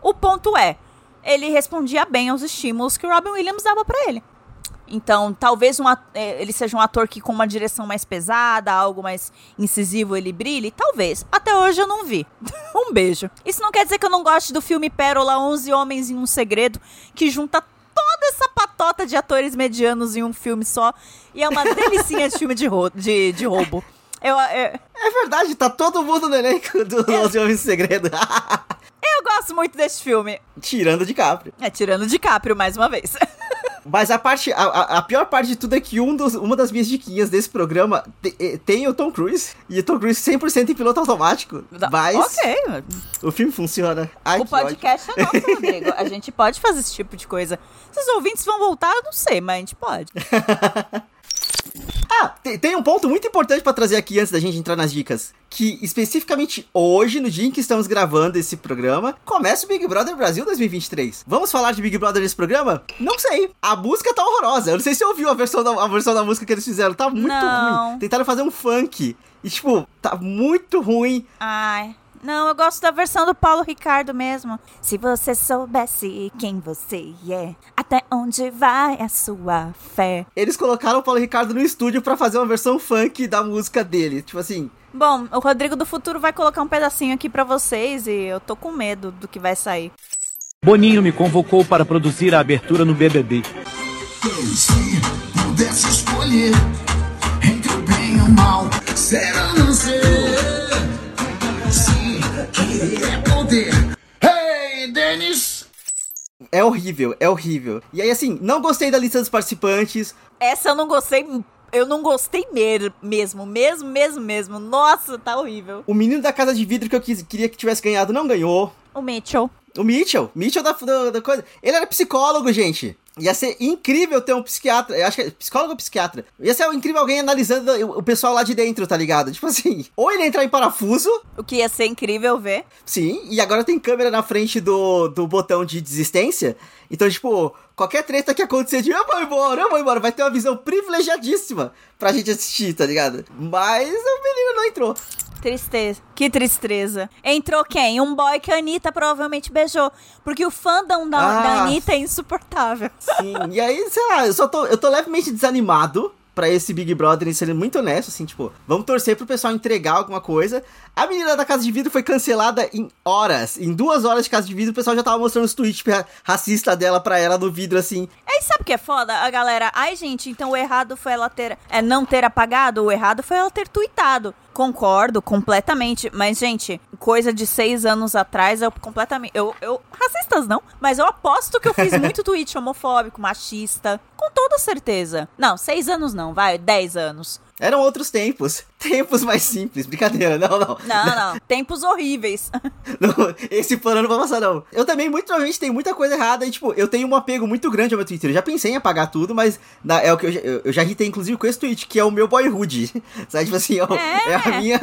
O ponto é, ele respondia bem aos estímulos que o Robin Williams dava pra ele. Então, talvez um at- eh, ele seja um ator que com uma direção mais pesada, algo mais incisivo, ele brilhe. Talvez. Até hoje eu não vi. um beijo. Isso não quer dizer que eu não goste do filme Pérola 11 Homens em um Segredo, que junta toda essa patota de atores medianos em um filme só. E é uma delicinha de filme de, ro- de, de roubo. Eu, eu, É verdade, tá todo mundo no elenco do É. Homens do Segredo. eu gosto muito desse filme. Tirando de Capri. É, tirando o DiCaprio mais uma vez. Mas a parte, a, a- pior parte de tudo é que um dos, uma das minhas diquinhas desse programa te- eh, tem o Tom Cruise. E o Tom Cruise 100% em piloto automático. Mas Ok. o filme funciona. Ai, O que ódio. podcast é nosso, Rodrigo. A gente pode fazer esse tipo de coisa. Se os ouvintes vão voltar, eu não sei, mas a gente pode. Ah, tem, tem um ponto muito importante pra trazer aqui antes da gente entrar nas dicas. Que especificamente hoje, no dia em que estamos gravando esse programa, começa o Big Brother Brasil 2023. Vamos falar de Big Brother nesse programa? Não sei. A música tá horrorosa. Eu não sei se você ouviu a versão da, a versão da música que eles fizeram. Tá muito Não. ruim. Tentaram fazer um funk. E, tipo, tá muito ruim. Ai. Não, eu gosto da versão do Paulo Ricardo mesmo. Se você soubesse quem você é, até onde vai a sua fé. Eles colocaram o Paulo Ricardo no estúdio pra fazer uma versão funk da música dele. Tipo assim, Bom, o Rodrigo do Futuro vai colocar um pedacinho aqui pra vocês e eu tô com medo do que vai sair. Boninho me convocou para produzir a abertura no BBB. Se pudesse escolher entre o bem e o mal, será não ser. É poder. Hey, Dennis! é horrível, é horrível. E aí, assim, não gostei da lista dos participantes. Essa eu não gostei. Eu não gostei mesmo, mesmo, mesmo, mesmo. Nossa, tá horrível. O menino da casa de vidro que eu quis- queria que tivesse ganhado não ganhou. O Mitchell. O Mitchell, Mitchell da, da, da coisa. Ele era psicólogo, gente. Ia ser incrível ter um psiquiatra. Eu acho que é psicólogo ou psiquiatra? Ia ser incrível alguém analisando o, pessoal lá de dentro, tá ligado? Tipo assim, ou ele entrar em parafuso, O que ia ser incrível ver. sim, e agora tem câmera na frente do, do botão de desistência. Então, tipo, qualquer treta que acontecer de eu vou embora, eu vou embora, vai ter uma visão privilegiadíssima pra gente assistir, tá ligado? Mas o menino não entrou. Tristeza. Que tristeza. Entrou quem? Um boy que a Anitta provavelmente beijou. Porque o fandom da, Ah. da Anitta é insuportável. Sim, e aí, sei lá, eu só tô, eu tô levemente desanimado pra esse Big Brother, sendo muito honesto, assim, tipo, vamos torcer pro pessoal entregar alguma coisa. A menina da Casa de Vidro foi cancelada em horas. Em duas horas de Casa de Vidro, o pessoal já tava mostrando os tweets ra- racista dela pra ela no vidro, assim. Aí sabe o que é foda? A galera, ai gente, então o errado foi ela ter, é, não ter apagado, o errado foi ela ter tweetado. Concordo completamente, mas gente, coisa de seis anos atrás, eu completamente, eu, eu, racistas não, mas eu aposto que eu fiz muito tweet homofóbico, machista, Com toda certeza. Não, seis anos não, vai, dez anos. Eram outros tempos. Tempos mais simples. Brincadeira, não, não. Não, não. Tempos horríveis. Não, esse plano não vai passar, não. Eu também, muito provavelmente, tem muita coisa errada. E, tipo, eu tenho um apego muito grande ao meu Twitter. Eu já pensei em apagar tudo, mas na- é o que eu, já- eu, eu já irritei, inclusive, com esse tweet, que é o meu boyhood. Sabe, tipo assim, é, o- É. é a minha.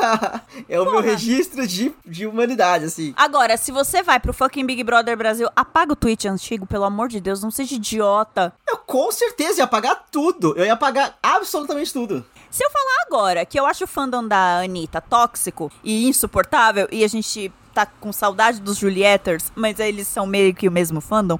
É o meu Porra. registro de, de humanidade, assim. Agora, se você vai pro fucking Big Brother Brasil, apaga o tweet antigo, pelo amor de Deus, não seja idiota. Eu com certeza ia apagar tudo. Eu ia apagar absolutamente tudo. Se eu falar agora que eu acho o fandom da Anitta tóxico e insuportável, e a gente tá com saudade dos Julieters, mas eles são meio que o mesmo fandom,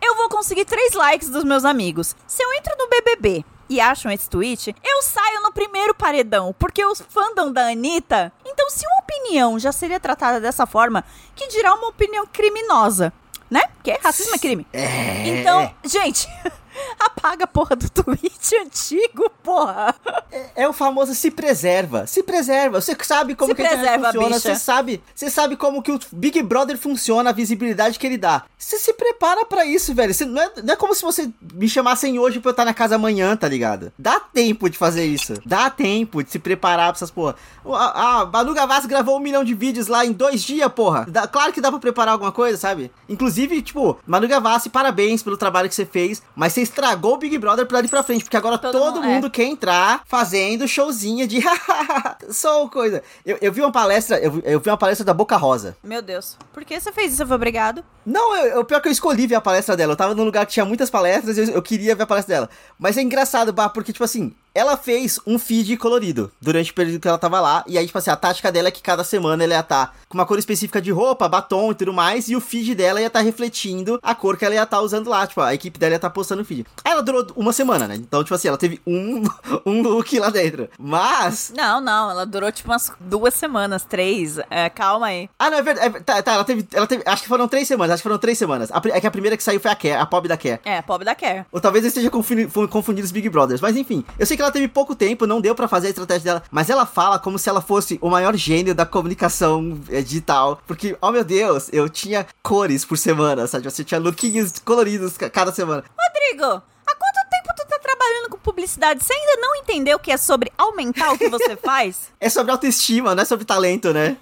eu vou conseguir três likes dos meus amigos. Se eu entro no BBB e acham esse tweet, eu saio no primeiro paredão, porque os fandom da Anitta. Então, se uma opinião já seria tratada dessa forma, que dirá uma opinião criminosa, né? Porque racismo é crime. É. Então, gente, apaga a porra do tweet antigo, porra. É, é o famoso se preserva. Se preserva. Você sabe como Se que preserva, funciona. bicha. Você sabe, você sabe como que o Big Brother funciona, a visibilidade que ele dá. Você se prepara pra isso, velho. Você, não, é, não é como se você me chamassem hoje pra eu estar na casa amanhã, tá ligado? Dá tempo de fazer isso. Dá tempo de se preparar pra essas porra. A, a Manu Gavassi gravou um milhão de vídeos lá em dois dias, porra. Dá- claro que dá pra preparar alguma coisa, sabe? Inclusive, tipo, Manu Gavassi, parabéns pelo trabalho que você fez, mas você estragou o Big Brother pra ali pra frente, porque agora Todo todo, mundo- é. quer entrar fazendo showzinho de sou coisa. Eu, eu vi uma palestra, eu, vi- eu vi uma palestra da Boca Rosa. Meu Deus. Por que você fez isso? Eu fui obrigado. Não, eu, eu- pior que eu escolhi ver a palestra dela. Eu tava num lugar que tinha muitas palestras e eu, eu queria ver a palestra dela. Mas é engraçado, bah, porque, tipo assim, ela fez um feed colorido durante o período que ela tava lá. E aí, tipo assim, a tática dela é que cada semana ela ia estar com uma cor específica de roupa, batom e tudo mais. E o feed dela ia estar refletindo a cor que ela ia estar usando lá. Tipo, a equipe dela ia estar postando o feed. Aí ela durou uma semana, né? Então, tipo assim, ela teve um, um look lá dentro. Mas. Não, não. Ela durou tipo umas duas semanas, três. É, calma aí. Ah, não, é verdade. é- tá, tá, ela teve, ela teve. Acho que foram três semanas. Acho que foram três semanas. A é que a primeira que saiu foi a Care, a Pop da Care. É, pobre da Care. Ou talvez eu esteja confundi- fu- confundindo os Big Brothers. Mas enfim, eu sei que ela teve pouco tempo, não deu pra fazer a estratégia dela. Mas ela fala como se ela fosse o maior gênio da comunicação eh, digital. Porque, oh meu Deus, eu tinha cores por semana, sabe? Você tinha lookinhos coloridos ca- cada semana. Rodrigo, há quanto tempo tu tá trabalhando com publicidade? Você ainda não entendeu que é sobre aumentar o que você faz? É sobre autoestima, não é sobre talento, né?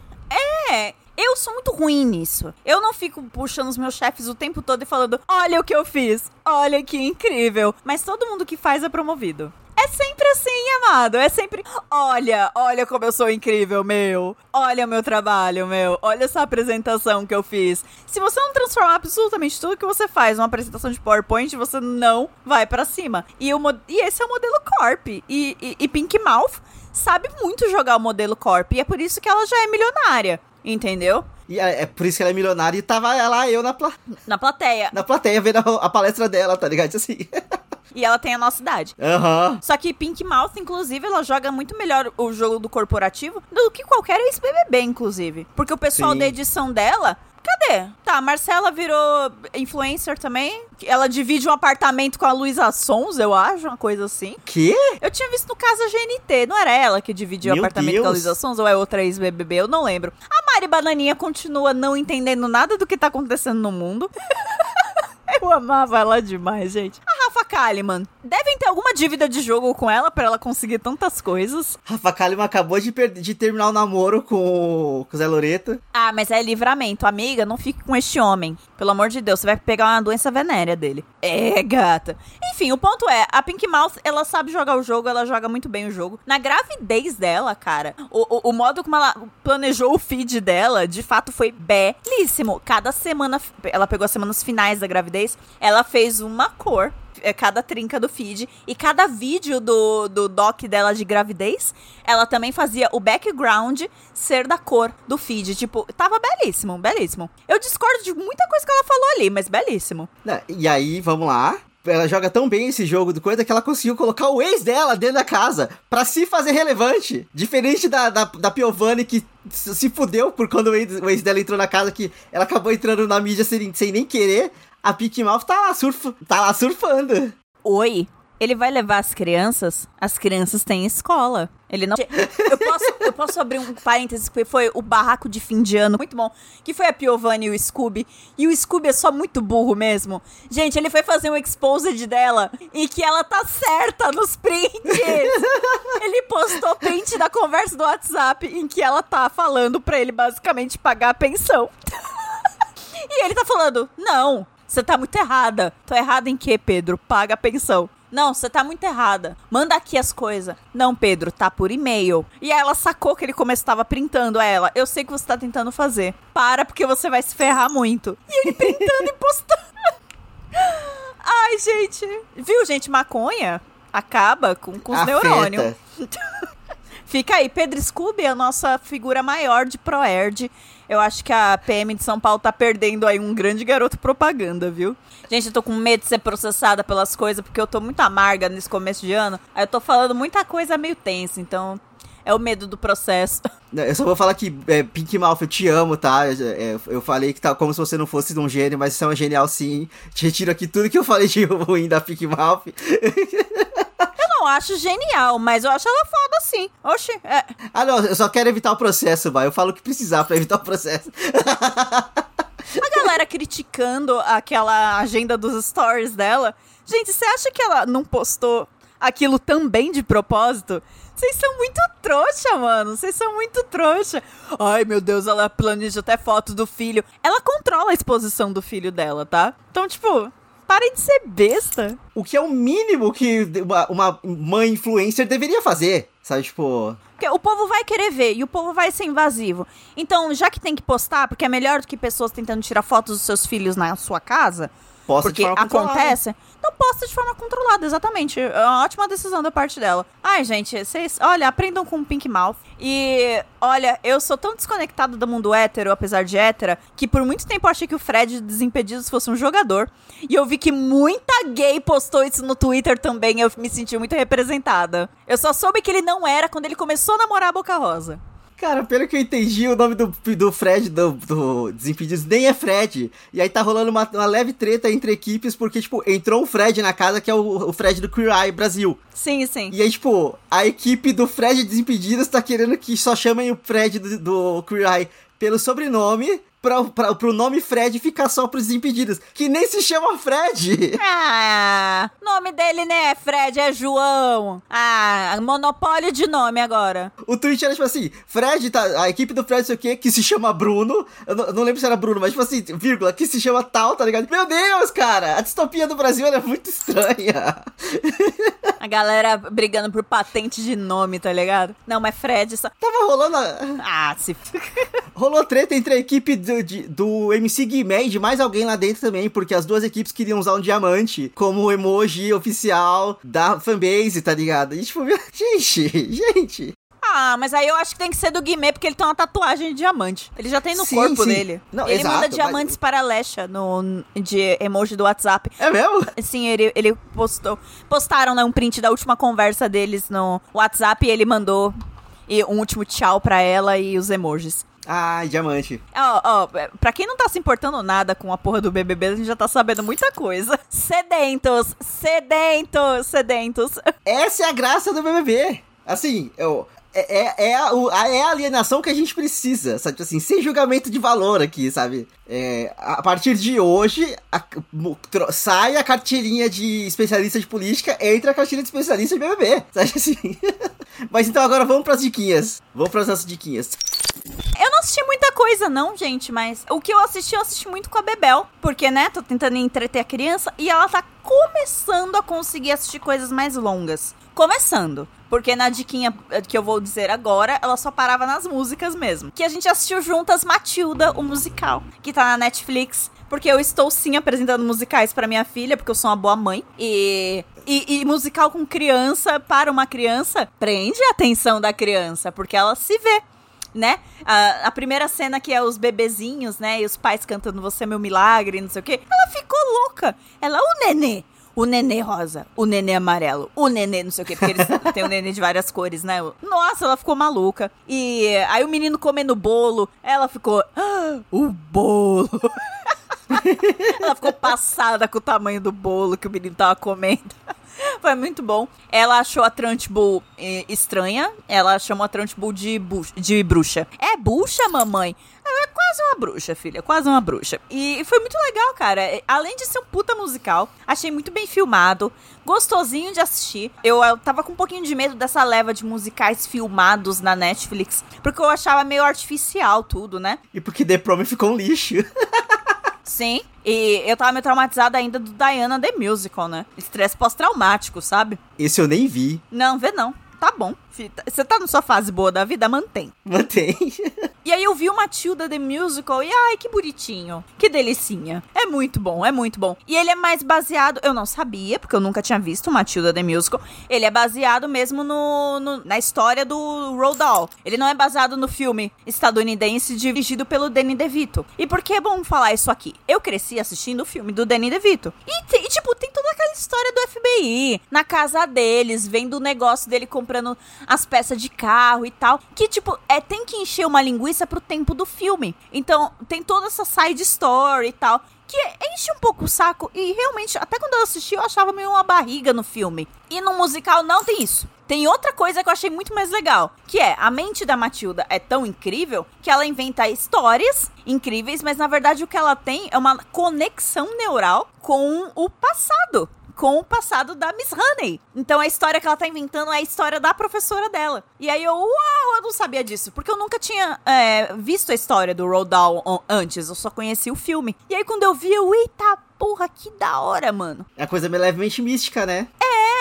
É. Eu sou muito ruim nisso. Eu não fico puxando os meus chefes o tempo todo e falando: olha o que eu fiz, olha que incrível. Mas todo mundo que faz é promovido. É sempre assim, amado. É sempre: olha, olha como eu sou incrível, meu. Olha o meu trabalho, meu. Olha essa apresentação que eu fiz. Se você não transformar absolutamente tudo que você faz numa apresentação de PowerPoint, você não vai pra cima. E, o, e esse é o modelo Corp. E, e, e Pink Mouth sabe muito jogar o modelo Corp. E é por isso que ela já é milionária. Entendeu? E é, é por isso que ela é milionária e tava ela, eu na, pla- Na plateia. na plateia vendo a, a palestra dela, tá ligado? Assim. E ela tem a nossa idade. Aham. Só que Pink Mouth, inclusive, ela joga muito melhor o jogo do corporativo do que qualquer ex-BBB, inclusive. Porque o pessoal Sim. da edição dela. Cadê? Tá, a Marcela virou influencer também. Ela divide um apartamento com a Luísa Sons, eu acho, uma coisa assim. Que? Eu tinha visto no Casa GNT, não era ela que dividia o apartamento com a Deus. Luísa Sons ou é outra ex-BBB? Eu não lembro. A Mari Bananinha continua não entendendo nada do que tá acontecendo no mundo. Eu amava ela demais, gente. A Kalimann. Devem ter alguma dívida de jogo com ela pra ela conseguir tantas coisas. Rafa Kalimann acabou de, de terminar o namoro com o, com o Zé Loreto. Ah, mas é livramento. Amiga, não fique com este homem. Pelo amor de Deus, você vai pegar uma doença venérea dele. É, gata. Enfim, o ponto é, a Pink Mouth, ela sabe jogar o jogo, ela joga muito bem o jogo. Na gravidez dela, cara, o, o, o modo como ela planejou o feed dela, de fato, foi belíssimo. Cada semana, ela pegou as semanas finais da gravidez, ela fez uma cor é, cada trinca do feed. E cada vídeo do, do doc dela de gravidez, ela também fazia o background ser da cor do feed. Tipo, tava belíssimo, belíssimo. Eu discordo de muita coisa que ela falou ali, mas belíssimo. Né, E aí, vamos lá. Ela joga tão bem esse jogo do coisa que ela conseguiu colocar o ex dela dentro da casa pra se fazer relevante. Diferente da, da, da Piovani que se fudeu por quando o ex, o ex dela entrou na casa, que ela acabou entrando na mídia sem, sem nem querer. A Mouth tá lá, tá lá surfando. Oi. Ele vai levar as crianças? As crianças têm escola. Ele não. Eu posso, Eu posso abrir um parênteses, que foi o barraco de fim de ano, muito bom. Que foi a Piovani e o Scooby. E o Scooby é só muito burro mesmo. Gente, ele foi fazer um exposed dela e que ela tá certa nos prints. ele postou print da conversa do WhatsApp em que ela tá falando pra ele basicamente pagar a pensão. e ele tá falando: Não, você tá muito errada. Tô errada em quê, Pedro? Paga a pensão. Não, você tá muito errada. Manda aqui as coisas. Não, Pedro, tá por e-mail. E aí ela sacou que ele começava printando a ela. Eu sei que você tá tentando fazer. Para, porque você vai se ferrar muito. E ele printando e postando. Ai, gente. Viu, gente? Maconha acaba com, com os Afeta. neurônios. Fica aí, Pedro Scooby é a nossa figura maior de Proerd. Eu acho que a PM de São Paulo tá perdendo aí um grande garoto propaganda, viu? Gente, eu tô com medo de ser processada pelas coisas, porque eu tô muito amarga nesse começo de ano. Aí eu tô falando muita coisa meio tensa, então é o medo do processo. Eu só vou falar que, é, Pink Mouth, eu te amo, tá? É, eu falei que tá como se você não fosse um gênio, mas você é um genial sim. Te retiro aqui tudo que eu falei de ruim da Pink Mouth. Eu não acho genial, mas eu acho ela foda sim. Oxi, é. Ah, não, eu só quero evitar o processo, vai. Eu falo o que precisar pra evitar o processo. A galera criticando aquela agenda dos stories dela. Gente, você acha que ela não postou aquilo também de propósito? Vocês são muito trouxa, mano. Vocês são muito trouxa. Ai, meu Deus, ela planeja até foto do filho. Ela controla a exposição do filho dela, tá? Então, tipo, parem de ser besta. O que é o mínimo que uma, uma mãe influencer deveria fazer, sabe? Tipo, Porque o povo vai querer ver e o povo vai ser invasivo. Então, já que tem que postar, porque é melhor do que pessoas tentando tirar fotos dos seus filhos na sua casa, de porque acontece, então posta de forma controlada, exatamente. É uma ótima decisão da parte dela. Ai, gente, vocês, olha, aprendam com o Pink Mouth. E, olha, eu sou tão desconectado do mundo hétero, apesar de hétera, que por muito tempo achei que o Fred de Desimpedidos fosse um jogador. E eu vi que muita gay postou isso no Twitter também, eu me senti muito representada. Eu só soube que ele não era quando ele começou a namorar a Boca Rosa. Cara, pelo que eu entendi, o nome do, do Fred do, do Desimpedidos nem é Fred. E aí tá rolando uma, uma leve treta entre equipes, porque, tipo, entrou um Fred na casa que é o, o Fred do Queer Eye Brasil. Sim, sim. E aí, tipo, a equipe do Fred Desimpedidos tá querendo que só chamem o Fred do, do Queer Eye pelo sobrenome. Pra, pra, pro nome Fred ficar só pros Desimpedidos, que nem se chama Fred. Ah, nome dele não é Fred, é João. Ah, monopólio de nome agora. O tweet era tipo assim: Fred, tá, a equipe do Fred, sei o que, que se chama Bruno. Eu não, não lembro se era Bruno, mas tipo assim, vírgula, que se chama tal, tá ligado? Meu Deus, cara, a distopia do Brasil é muito estranha. A galera brigando por patente de nome, tá ligado? Não, mas Fred só. Tava rolando. a- Ah, se. Rolou treta entre a equipe do, de- do MC Guimê e de mais alguém lá dentro também, porque as duas equipes queriam usar um diamante como emoji oficial da fanbase, tá ligado? E tipo, gente, gente. Ah, mas aí eu acho que tem que ser do Guimê, porque ele tem uma tatuagem de diamante. Ele já tem no Sim, corpo sim. dele. Não, ele exato, manda mas- diamantes para a Lesha no, de emoji do WhatsApp. É mesmo? Sim, ele, ele postou. Postaram, né, um print da última conversa deles no WhatsApp e ele mandou e um último tchau pra ela e os emojis. Ai, diamante. Ó, ó, pra quem não tá se importando nada com a porra do BBB, a gente já tá sabendo muita coisa. Sedentos, sedentos, sedentos. Essa é a graça do BBB. Assim, eu. É, é, é, a, é a alienação que a gente precisa, sabe? Assim, sem julgamento de valor aqui, sabe? É, a partir de hoje, a- sai a carteirinha de especialista de política, entra a carteirinha de especialista de BBB, sabe assim? Mas então agora vamos pras diquinhas. Vamos pras nossas diquinhas. Eu não assisti muita coisa, não, gente, mas o que eu assisti, eu assisti muito com a Bebel. Porque, né, tô tentando entreter a criança e ela tá começando a conseguir assistir coisas mais longas. Começando. Porque na diquinha eh, que eu vou dizer agora, ela só parava nas músicas mesmo. Que a gente assistiu juntas Matilda, o musical, que tá na Netflix. Porque eu estou sim apresentando musicais pra minha filha, porque eu sou uma boa mãe. E, e, e musical com criança, para uma criança, prende a atenção da criança, porque ela se vê né? A, a primeira cena que é os bebezinhos, né? E os pais cantando Você é meu milagre, não sei o quê. Ela ficou louca. Ela, o nenê. O nenê rosa, o nenê amarelo, o nenê não sei o quê, porque eles têm o nenê de várias cores, né? Nossa, ela ficou maluca. E aí o menino comendo bolo, ela ficou, ah, o bolo. ela ficou passada com o tamanho do bolo que o menino tava comendo. Foi muito bom. Ela achou a Trunchbull eh, estranha. Ela chamou a Trunchbull de, de bruxa. É bruxa, mamãe? É quase uma bruxa, filha. Quase uma bruxa. E foi muito legal, cara. Eh, Além de ser um puta musical, achei muito bem filmado. Gostosinho de assistir. Eu, eu tava com um pouquinho de medo dessa leva de musicais filmados na Netflix. Porque eu achava meio artificial tudo, né? E porque The Prom ficou um lixo. Sim. E eu tava meio traumatizada ainda do Diana The Musical, né? Estresse pós-traumático, sabe? Esse eu nem vi. Não, vê não. Tá bom. Fi- Você tá na sua fase boa da vida, mantém. Mantém. E aí eu vi o Matilda The Musical e ai, que bonitinho. Que delicinha. É muito bom, é muito bom. E ele é mais baseado, eu não sabia, porque eu nunca tinha visto o Matilda The Musical. Ele é baseado mesmo no, no- na história do Roald Dahl. Ele não é baseado no filme estadunidense dirigido pelo Danny DeVito. E por que é bom falar isso aqui? Eu cresci assistindo o filme do Danny DeVito. E, e, tipo, tem toda aquela história do FBI na casa deles, vendo o negócio dele comprando as peças de carro e tal. Que, tipo, é, tem que encher uma linguiça pro tempo do filme. Então, tem toda essa side story e tal. Que enche um pouco o saco. E realmente, até quando eu assisti, eu achava meio uma barriga no filme. E no musical não tem isso. Tem outra coisa que eu achei muito mais legal, que é a mente da Matilda é tão incrível que ela inventa histórias incríveis, mas na verdade o que ela tem é uma conexão neural com o passado com o passado da Miss Honey. Então a história que ela tá inventando é a história da professora dela. E aí eu, uau, eu não sabia disso. Porque eu nunca tinha é, visto a história do Roald Dahl an- antes, eu só conheci o filme. E aí quando eu vi, eu, eita porra, que da hora, mano. É a coisa meio levemente mística, né?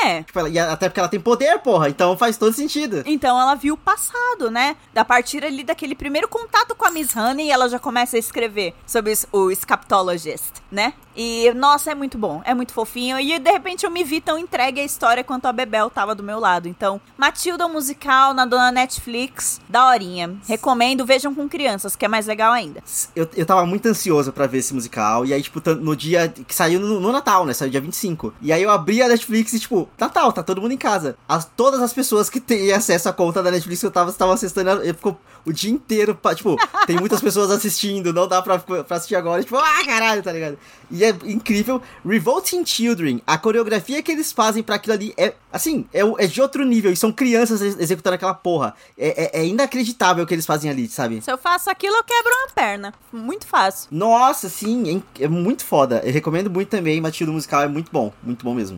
É. Tipo, ela- e até porque ela tem poder, porra. Então faz todo sentido. Então ela viu o passado, né? Da partir ali daquele primeiro contato com a Miss Honey, ela já começa a escrever sobre o Scaptologist, né? E, nossa, é muito bom, é muito fofinho. E de repente eu me vi tão entregue à história quanto a Bebel tava do meu lado. Então, Matilda musical na dona Netflix, daorinha. Recomendo, vejam com crianças, que é mais legal ainda. Eu, eu tava muito ansioso pra ver esse musical. E aí, tipo, no dia que saiu no, no Natal, né? Saiu dia 25. E aí eu abri a Netflix e, tipo, Natal, tá todo mundo em casa. As, todas as pessoas que têm acesso à conta da Netflix que eu tava estavam assistindo, eu ficou o dia inteiro. pra- tipo, tem muitas pessoas assistindo, não dá pra, pra assistir agora. Tipo, ah, caralho, tá ligado? E é incrível. Revolting Children, a coreografia que eles fazem pra aquilo ali é, assim, é, é de outro nível. E são crianças ex- executando aquela porra. É, é, é inacreditável o que eles fazem ali, sabe? Se eu faço aquilo, eu quebro uma perna. Muito fácil. Nossa, sim, é, é muito foda. Recomendo muito também, Matilda Musical é muito bom, muito bom mesmo.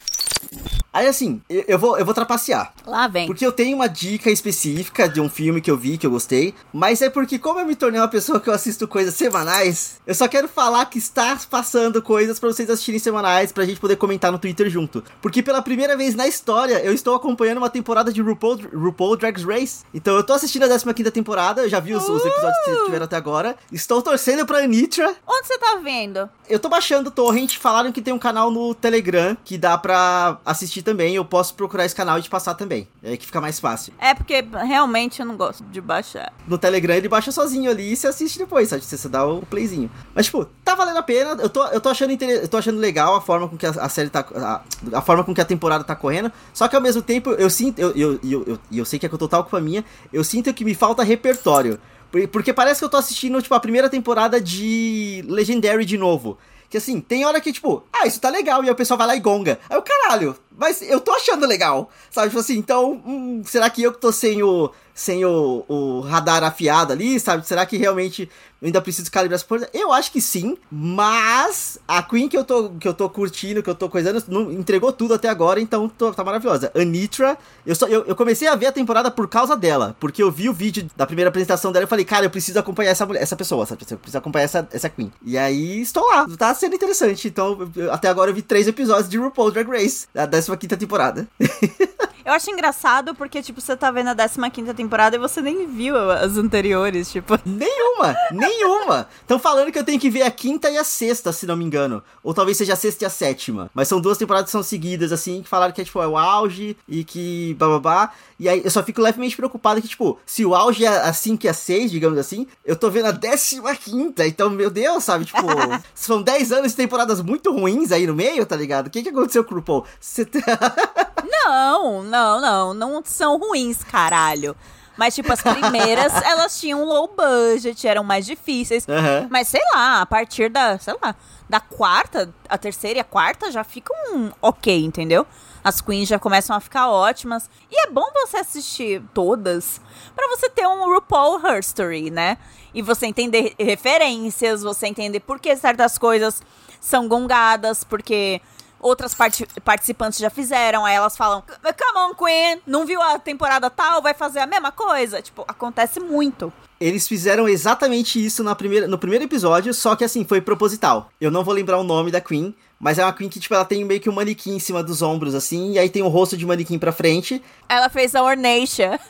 Aí assim, eu, vou, eu vou trapacear. Lá vem. Porque eu tenho uma dica específica de um filme que eu vi, que eu gostei. Mas é porque, como eu me tornei uma pessoa que eu assisto coisas semanais, eu só quero falar que está passando coisas pra vocês assistirem semanais, pra gente poder comentar no Twitter junto. Porque pela primeira vez na história, eu estou acompanhando uma temporada de RuPaul, RuPaul Drag Race. Então eu tô assistindo a 15 temporada, eu já vi os, os episódios que tiveram até agora. Estou torcendo pra Anitra. Onde você tá vendo? Eu tô baixando o Torrent, falaram que tem um canal no Telegram que dá pra assistir também. Eu posso procurar esse canal e te passar também. É que fica mais fácil. É porque realmente eu não gosto de baixar. No Telegram ele baixa sozinho ali e você assiste depois, sabe? Você dá o playzinho. Mas, tipo, tá valendo a pena. Eu tô, eu tô, achando, inter... eu tô achando legal a forma com que a, a série tá. A, a forma com que a temporada tá correndo. Só que ao mesmo tempo, eu sinto. Eu, eu, eu, eu, eu sei que é com total culpa minha. Eu sinto que me falta repertório. Por- Porque parece que eu tô assistindo, tipo, a primeira temporada de Legendary de novo. Que assim, tem hora que, tipo, ah, isso tá legal, e aí o pessoal vai lá e gonga. Aí o caralho, mas eu tô achando legal. Sabe, tipo assim, então, hum, será que eu que tô sem o. sem o, o radar afiado ali, sabe? Será que realmente ainda preciso calibrar essa coisa? Eu acho que sim, mas a Queen que eu tô, que eu tô curtindo, que eu tô coisando, não, entregou tudo até agora, então tô- tá maravilhosa. Anitra, eu, só, eu, eu comecei a ver a temporada por causa dela, porque eu vi o vídeo da primeira apresentação dela e falei, cara, eu preciso acompanhar essa, mulher, essa pessoa, sabe? Eu preciso acompanhar essa, essa Queen. E aí estou lá, tá sendo interessante. Então, eu- até agora eu vi três episódios de RuPaul Drag Race, da 15 temporada. Eu acho engraçado porque, tipo, você tá vendo a 15 temporada e você nem viu as anteriores, tipo. Nenhuma, nenhuma. Estão falando que eu tenho que ver a quinta e a sexta, se não me engano. Ou talvez seja a sexta e a sétima. Mas são duas temporadas que são seguidas, assim, que falaram que é, tipo, é o auge e que bababá. E aí eu só fico levemente preocupado que, tipo, se o auge é a 5 e a 6, digamos assim, eu tô vendo a décima quinta. Então, meu Deus, sabe? Tipo, são 10 anos de temporadas muito ruins aí no meio, tá ligado? O que, que aconteceu com o RuPaul? Você tá... Não, não, não. Não são ruins, caralho. Mas, tipo, as primeiras, elas tinham low budget, eram mais difíceis. Aham. Mas, sei lá, a partir da, sei lá, da quarta, a terceira e a quarta já ficam ok, entendeu? As queens já começam a ficar ótimas. E é bom você assistir todas pra você ter um RuPaul History, né? E você entender referências, você entender por que certas coisas são gongadas, porque outras parti- participantes já fizeram, aí elas falam, come on, Queen, não viu a temporada tal, vai fazer a mesma coisa? Tipo, acontece muito. Eles fizeram exatamente isso na primeira, no primeiro episódio, só que assim, foi proposital. Eu não vou lembrar o nome da Queen, mas é uma Queen que, tipo, ela tem meio que um manequim em cima dos ombros, assim, e aí tem o rosto de manequim pra frente. Ela fez a Ornacia.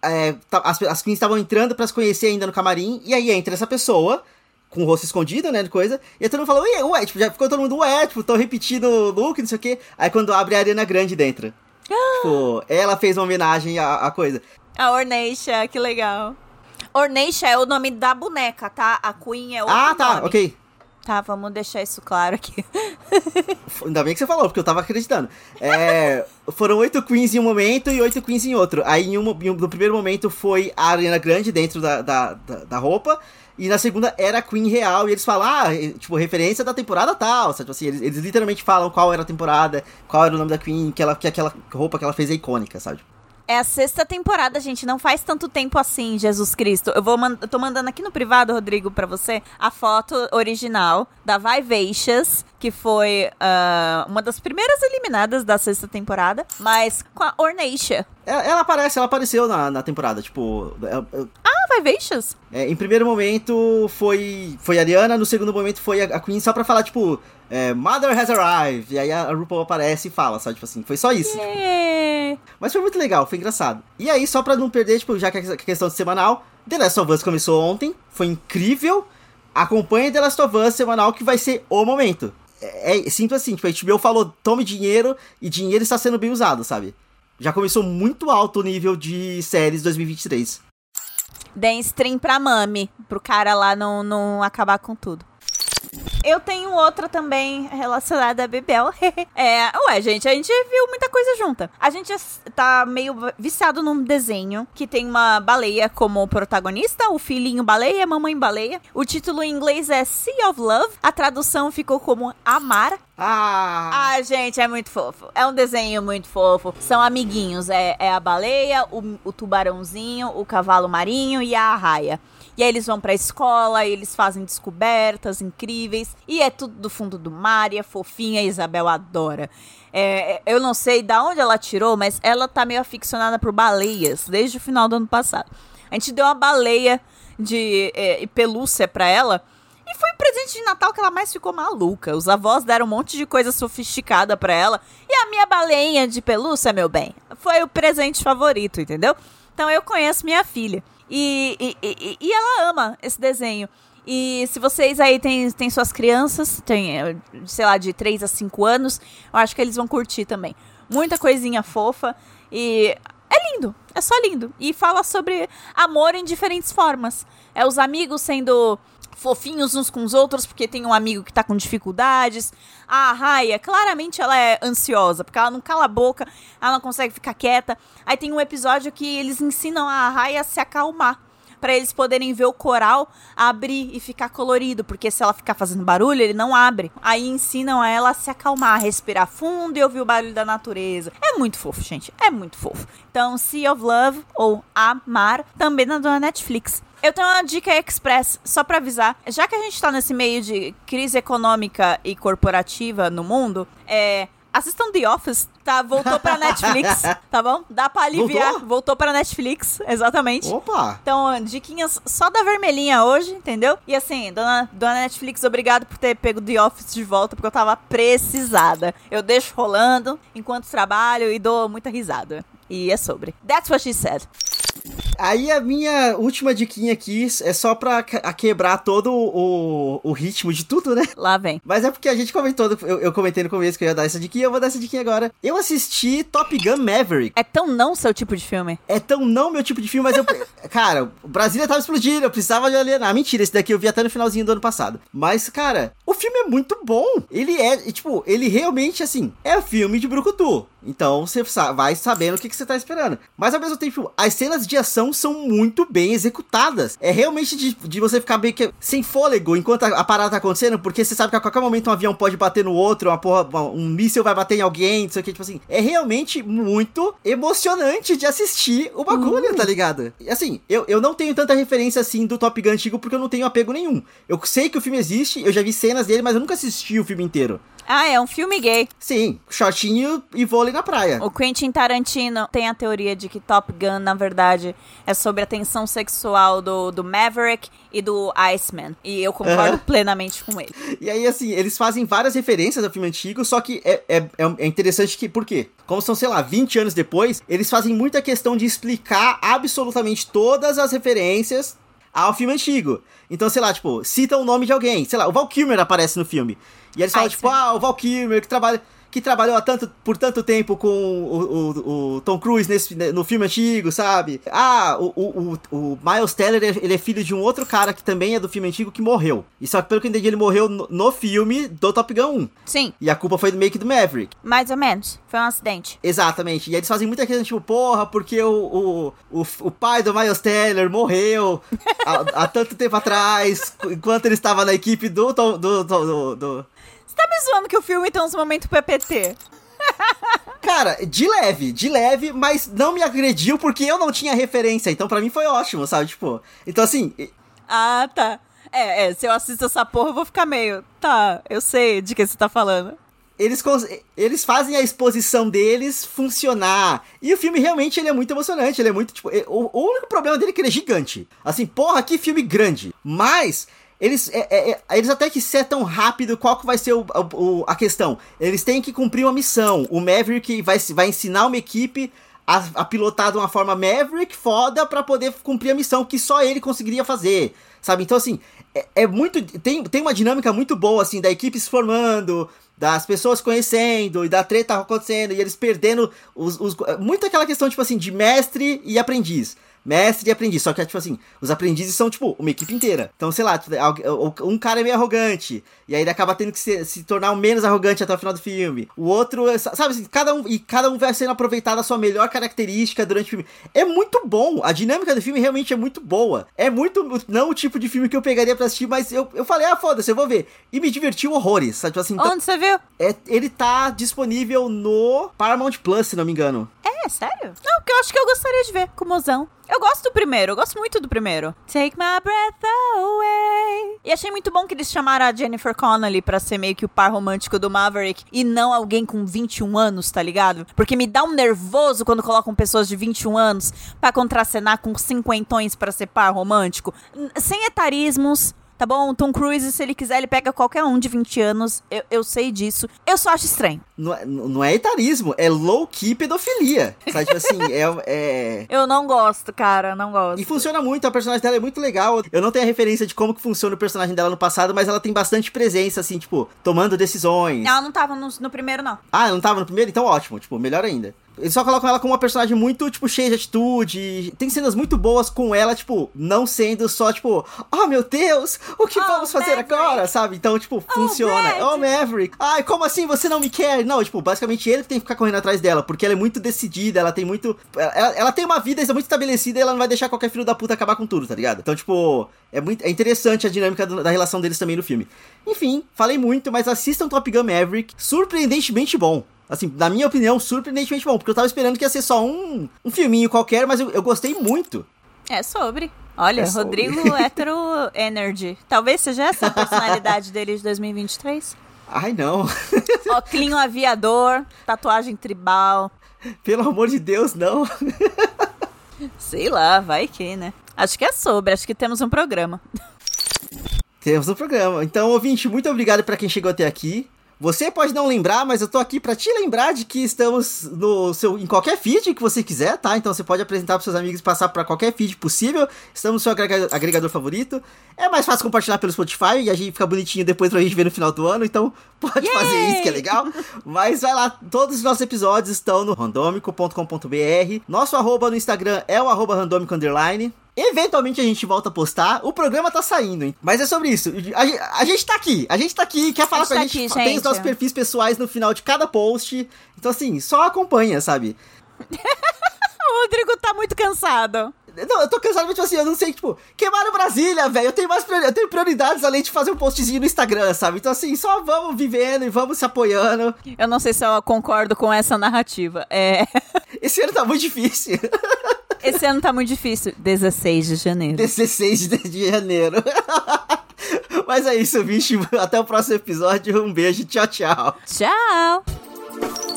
É, tá- as, as Queens estavam entrando pra se conhecer ainda no camarim, e aí entra essa pessoa, com o rosto escondido, né, de coisa, e aí todo mundo fala, ué, ué, tipo, já ficou todo mundo, ué, tipo, tão repetindo o look, não sei o quê. Aí quando abre a Ariana Grande dentro. tipo, ela fez uma homenagem à, à coisa. A Ornacia, que legal. Ornacia é o nome da boneca, tá? A Queen é outro ah, tá, nome. ok. Tá, vamos deixar isso claro aqui. Ainda bem que você falou, porque eu tava acreditando. É, foram oito queens em um momento e oito queens em outro. Aí, em um, em um- no primeiro momento, foi a Ariana Grande dentro da, da, da, da roupa. E na segunda era a Queen real. E eles falam, ah, tipo, referência da temporada tal. Sabe? Tipo assim, eles, eles literalmente falam qual era a temporada, qual era o nome da Queen, que, ela, que aquela roupa que ela fez é icônica, sabe? É a sexta temporada, gente. Não faz tanto tempo assim, Jesus Cristo. Eu vou man- eu tô mandando aqui no privado, Rodrigo, pra você, a foto original da Vivacious, que foi ah, uma das primeiras eliminadas da sexta temporada, mas com a Ornacia. Ela, ela aparece, ela apareceu na, na temporada. Tipo, é- é- Ah, Vivacious? É, em primeiro momento foi foi a Ariana, no segundo momento foi a, a Queen só pra falar, tipo, é, Mother has arrived. E aí a, a RuPaul aparece e fala, sabe? Tipo assim, foi só isso. É. Mas foi muito legal, foi engraçado. E aí, só pra não perder, tipo, já que a questão de semanal, The Last of Us começou ontem, foi incrível. Acompanhe The Last of Us semanal que vai ser o momento. É, é simples assim, tipo, a HBO falou, tome dinheiro, e dinheiro está sendo bem usado, sabe? Já começou muito alto o nível de séries 2023. Deem stream pra Mami, pro cara lá não, não acabar com tudo. Eu tenho outra também relacionada a Bebel. é, ué, gente, a gente viu muita coisa junta. A gente tá meio viciado num desenho que tem uma baleia como protagonista, o filhinho baleia, mamãe baleia. O título em inglês é Sea of Love. A tradução ficou como Amar. Ah! Ah, gente, é muito fofo. É um desenho muito fofo. São amiguinhos. É, é a baleia, o, o tubarãozinho, o cavalo marinho e a arraia. E aí eles vão pra escola, eles fazem descobertas incríveis. E é tudo do fundo do mar, e é fofinha, a Isabel adora. É, eu não sei da onde ela tirou, mas ela tá meio aficionada por baleias desde o final do ano passado. A gente deu uma baleia de é, pelúcia pra ela. E foi o presente de Natal que ela mais ficou maluca. Os avós deram um monte de coisa sofisticada pra ela. E a minha baleinha de pelúcia, meu bem, foi o presente favorito, entendeu? Então eu conheço minha filha. E, e, e, e ela ama esse desenho. E se vocês aí têm, têm suas crianças, tem, eh, sei lá, de 3 a 5 anos, eu acho que eles vão curtir também. Muita coisinha fofa. E é lindo, é só lindo. E fala sobre amor em diferentes formas. É os amigos sendo fofinhos uns com os outros porque tem um amigo que tá com dificuldades. A Raya, claramente ela é ansiosa, porque ela não cala a boca, ela não consegue ficar quieta. Aí tem um episódio que eles ensinam a Raya a se acalmar. Pra eles poderem ver o coral abrir e ficar colorido, porque se ela ficar fazendo barulho, ele não abre. Aí ensinam a ela a se acalmar, a respirar fundo e ouvir o barulho da natureza. É muito fofo, gente. É muito fofo. Então, Sea of Love ou Amar, também na Netflix. Eu tenho uma dica express, só pra avisar. Já que a gente tá nesse meio de crise econômica e corporativa no mundo, é. Assistam The Office, tá? Voltou pra Netflix, tá bom? Dá pra aliviar. Voltou? Voltou pra Netflix, exatamente. Opa! Então, diquinhas só da vermelhinha hoje, entendeu? E assim, dona, dona Netflix, obrigado por ter pego The Office de volta, porque eu tava precisada. Eu deixo rolando enquanto trabalho e dou muita risada. E é sobre. That's what she said. Aí a minha última diquinha aqui é só pra quebrar todo o, o ritmo de tudo, né? Lá vem. Mas é porque a gente comentou, eu, eu comentei no começo que eu ia dar essa diquinha, eu vou dar essa diquinha agora. Eu assisti Top Gun Maverick. É tão não seu tipo de filme. É tão não meu tipo de filme, mas eu. cara, o Brasília tava explodindo, eu precisava de alienar. Mentira, esse daqui eu vi até no finalzinho do ano passado. Mas, cara, o filme é muito bom. Ele é, tipo, ele realmente, assim, é filme de Brucutu. Então você vai sabendo o que, que você tá esperando. Mas ao mesmo tempo, as cenas de ação são muito bem executadas. É realmente de, de você ficar meio que sem fôlego enquanto a, a parada tá acontecendo, porque você sabe que a qualquer momento um avião pode bater no outro, uma porra, um míssil vai bater em alguém, não sei o que, tipo assim. É realmente muito emocionante de assistir o bagulho, tá ligado? E, Assim, eu, eu não tenho tanta referência assim do Top Gun antigo porque eu não tenho apego nenhum. Eu sei que o filme existe, eu já vi cenas dele, mas eu nunca assisti o filme inteiro. Ah, é um filme gay. Sim, shortinho e vôlei na praia. O Quentin Tarantino tem a teoria de que Top Gun, na verdade, é sobre a tensão sexual do, do Maverick e do Iceman. E eu concordo Aham. plenamente com ele. E aí, assim, eles fazem várias referências ao filme antigo, só que é, é, é- é interessante que, por quê? Como são, sei lá, 20 anos depois, eles fazem muita questão de explicar absolutamente todas as referências ao filme antigo. Então, sei lá, tipo, cita o nome de alguém. Sei lá, o Val Kilmer aparece no filme. E eles falam, Ai, tipo, sim. ah, o Val Kilmer que trabalha. Que trabalhou há tanto, por tanto tempo com o, o- o Tom Cruise nesse, no filme antigo, sabe? Ah, o, o, o, Miles Teller, ele é filho de um outro cara que também é do filme antigo que morreu. E só que pelo que eu entendi, ele morreu no, no filme do Top Gun 1. Sim, E a culpa foi do make do Maverick. mais ou menos. Foi um acidente. Exatamente. E eles fazem muita questão, tipo, porra, porque o, o, o, pai do Miles Teller morreu há, há tanto tempo atrás, enquanto ele estava na equipe do. do, do, do, do- tá me zoando que o filme tem uns momentos PPT? Cara, de leve, de leve, mas não me agrediu porque eu não tinha referência. Então pra mim foi ótimo, sabe? Tipo. Então assim. Ah, tá. É, é, se eu assisto essa porra, eu vou ficar meio. Tá, eu sei de que você tá falando. Eles, eles fazem a exposição deles funcionar. E o filme realmente ele é muito emocionante. Ele é muito, tipo. O, o único problema dele é que ele é gigante. Assim, porra, que filme grande. Mas. Eles, é- é- é- eles até que setam rápido qual que vai ser o, o- a questão. Eles têm que cumprir uma missão. O Maverick vai, vai ensinar uma equipe a, a pilotar de uma forma Maverick foda pra poder cumprir a missão que só ele conseguiria fazer. Sabe? Então, assim, é, é muito. Tem, tem uma dinâmica muito boa, assim, da equipe se formando, das pessoas conhecendo e da treta acontecendo e eles perdendo os, os- muito aquela questão tipo assim de mestre e aprendiz mestre e aprendiz. Só que tipo assim os aprendizes são tipo uma equipe inteira. Então sei lá tipo, algu- um cara é meio arrogante e aí ele acaba tendo que se, se tornar o menos arrogante até o final do filme. O outro é- sabe assim cada um e cada um vai sendo aproveitado a sua melhor característica durante o filme. É muito bom a dinâmica do filme realmente é muito boa. É muito não o tipo de filme que eu pegaria pra assistir mas eu, eu falei ah foda-se eu vou ver. E me divertiu horrores sabe tipo assim então, Onde você viu? é, ele tá disponível no Paramount Plus, se não me engano. É, sério? Não, porque eu acho que eu gostaria de ver com o mozão. Eu gosto do primeiro, eu gosto muito do primeiro. Take my breath away. E achei muito bom que eles chamaram a Jennifer Connelly pra ser meio que o par romântico do Maverick e não alguém com 21 anos, tá ligado? Porque me dá um nervoso quando colocam pessoas de 21 anos pra contracenar com cinquentões pra ser par romântico. Sem etarismos. Tá bom? Tom Cruise, se ele quiser, ele pega qualquer um de 20 anos. Eu, eu sei disso. Eu só acho estranho. Não é, não é etarismo, é low-key pedofilia. Sabe, tipo assim, é, é... Eu não gosto, cara. Não gosto. E funciona muito, a personagem dela é muito legal. Eu não tenho a referência de como que funciona o personagem dela no passado, mas ela tem bastante presença, assim, tipo, tomando decisões. Ela não tava no, no primeiro, não. Ah, ela não tava no primeiro? Então ótimo, tipo, melhor ainda. Eles só colocam ela como uma personagem muito, tipo, cheia de atitude. Tem cenas muito boas com ela, tipo, não sendo só, tipo, oh meu Deus, o que Oh, vamos fazer Maverick. agora, sabe? Então, tipo, funciona. Brad. Oh, Maverick. Ai, como assim você não me quer? Não, tipo, basicamente ele que tem que ficar correndo atrás dela, porque ela é muito decidida, ela tem muito. Ela, ela tem uma vida muito estabelecida e ela não vai deixar qualquer filho da puta acabar com tudo, tá ligado? Então, tipo, é muito é interessante a dinâmica do- da relação deles também no filme. Enfim, falei muito, mas assistam Top Gun Maverick, surpreendentemente bom. Assim, na minha opinião, surpreendentemente bom, porque eu tava esperando que ia ser só um, um filminho qualquer, mas eu, eu gostei muito. É sobre. Olha, É sobre. Rodrigo Hetero Energy. Talvez seja essa a personalidade dele de 2023. Ai, não. Oclinho aviador, tatuagem tribal. Pelo amor de Deus, não. Sei lá, vai que, né? Acho que é sobre, acho que temos um programa. Temos um programa. Então, ouvinte, muito obrigado pra quem chegou até aqui. Você pode não lembrar, mas eu tô aqui pra te lembrar de que estamos no seu em qualquer feed que você quiser, tá? Então você pode apresentar pros seus amigos e passar pra qualquer feed possível. Estamos no seu agrega- agregador favorito. É mais fácil compartilhar pelo Spotify e a gente fica bonitinho depois pra gente ver no final do ano, então pode Yay! fazer isso que é legal. Mas vai lá, todos os nossos episódios estão no randomico.com.br. Nosso arroba no Instagram é o arroba randomico underline. Eventualmente a gente volta a postar. O programa tá saindo, hein? mas é sobre isso. A, a gente tá aqui, a gente tá aqui, quer falar gente com a tá gente. aqui, Tem os gente. nossos perfis pessoais no final de cada post. Então, assim, só acompanha, sabe? O Rodrigo tá muito cansado. Não, eu tô cansado, mas tipo assim, eu não sei, tipo, queimaram Brasília, velho. Eu tenho mais eu tenho prioridades além de fazer um postzinho no Instagram, sabe? Então, assim, só vamos vivendo e vamos se apoiando. Eu não sei se eu concordo com essa narrativa. É. Esse ano tá muito difícil. Esse ano tá muito difícil. 16 de janeiro. 16 de janeiro. Mas é isso, bicho. Até o próximo episódio. Um beijo. Tchau, tchau. Tchau!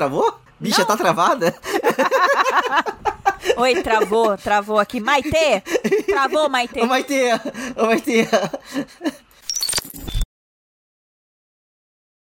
Travou? Bicha, tá travada? Oi, travou, travou aqui. Maitê! Travou, Maitê. Ô, Maite! Ô, Maite!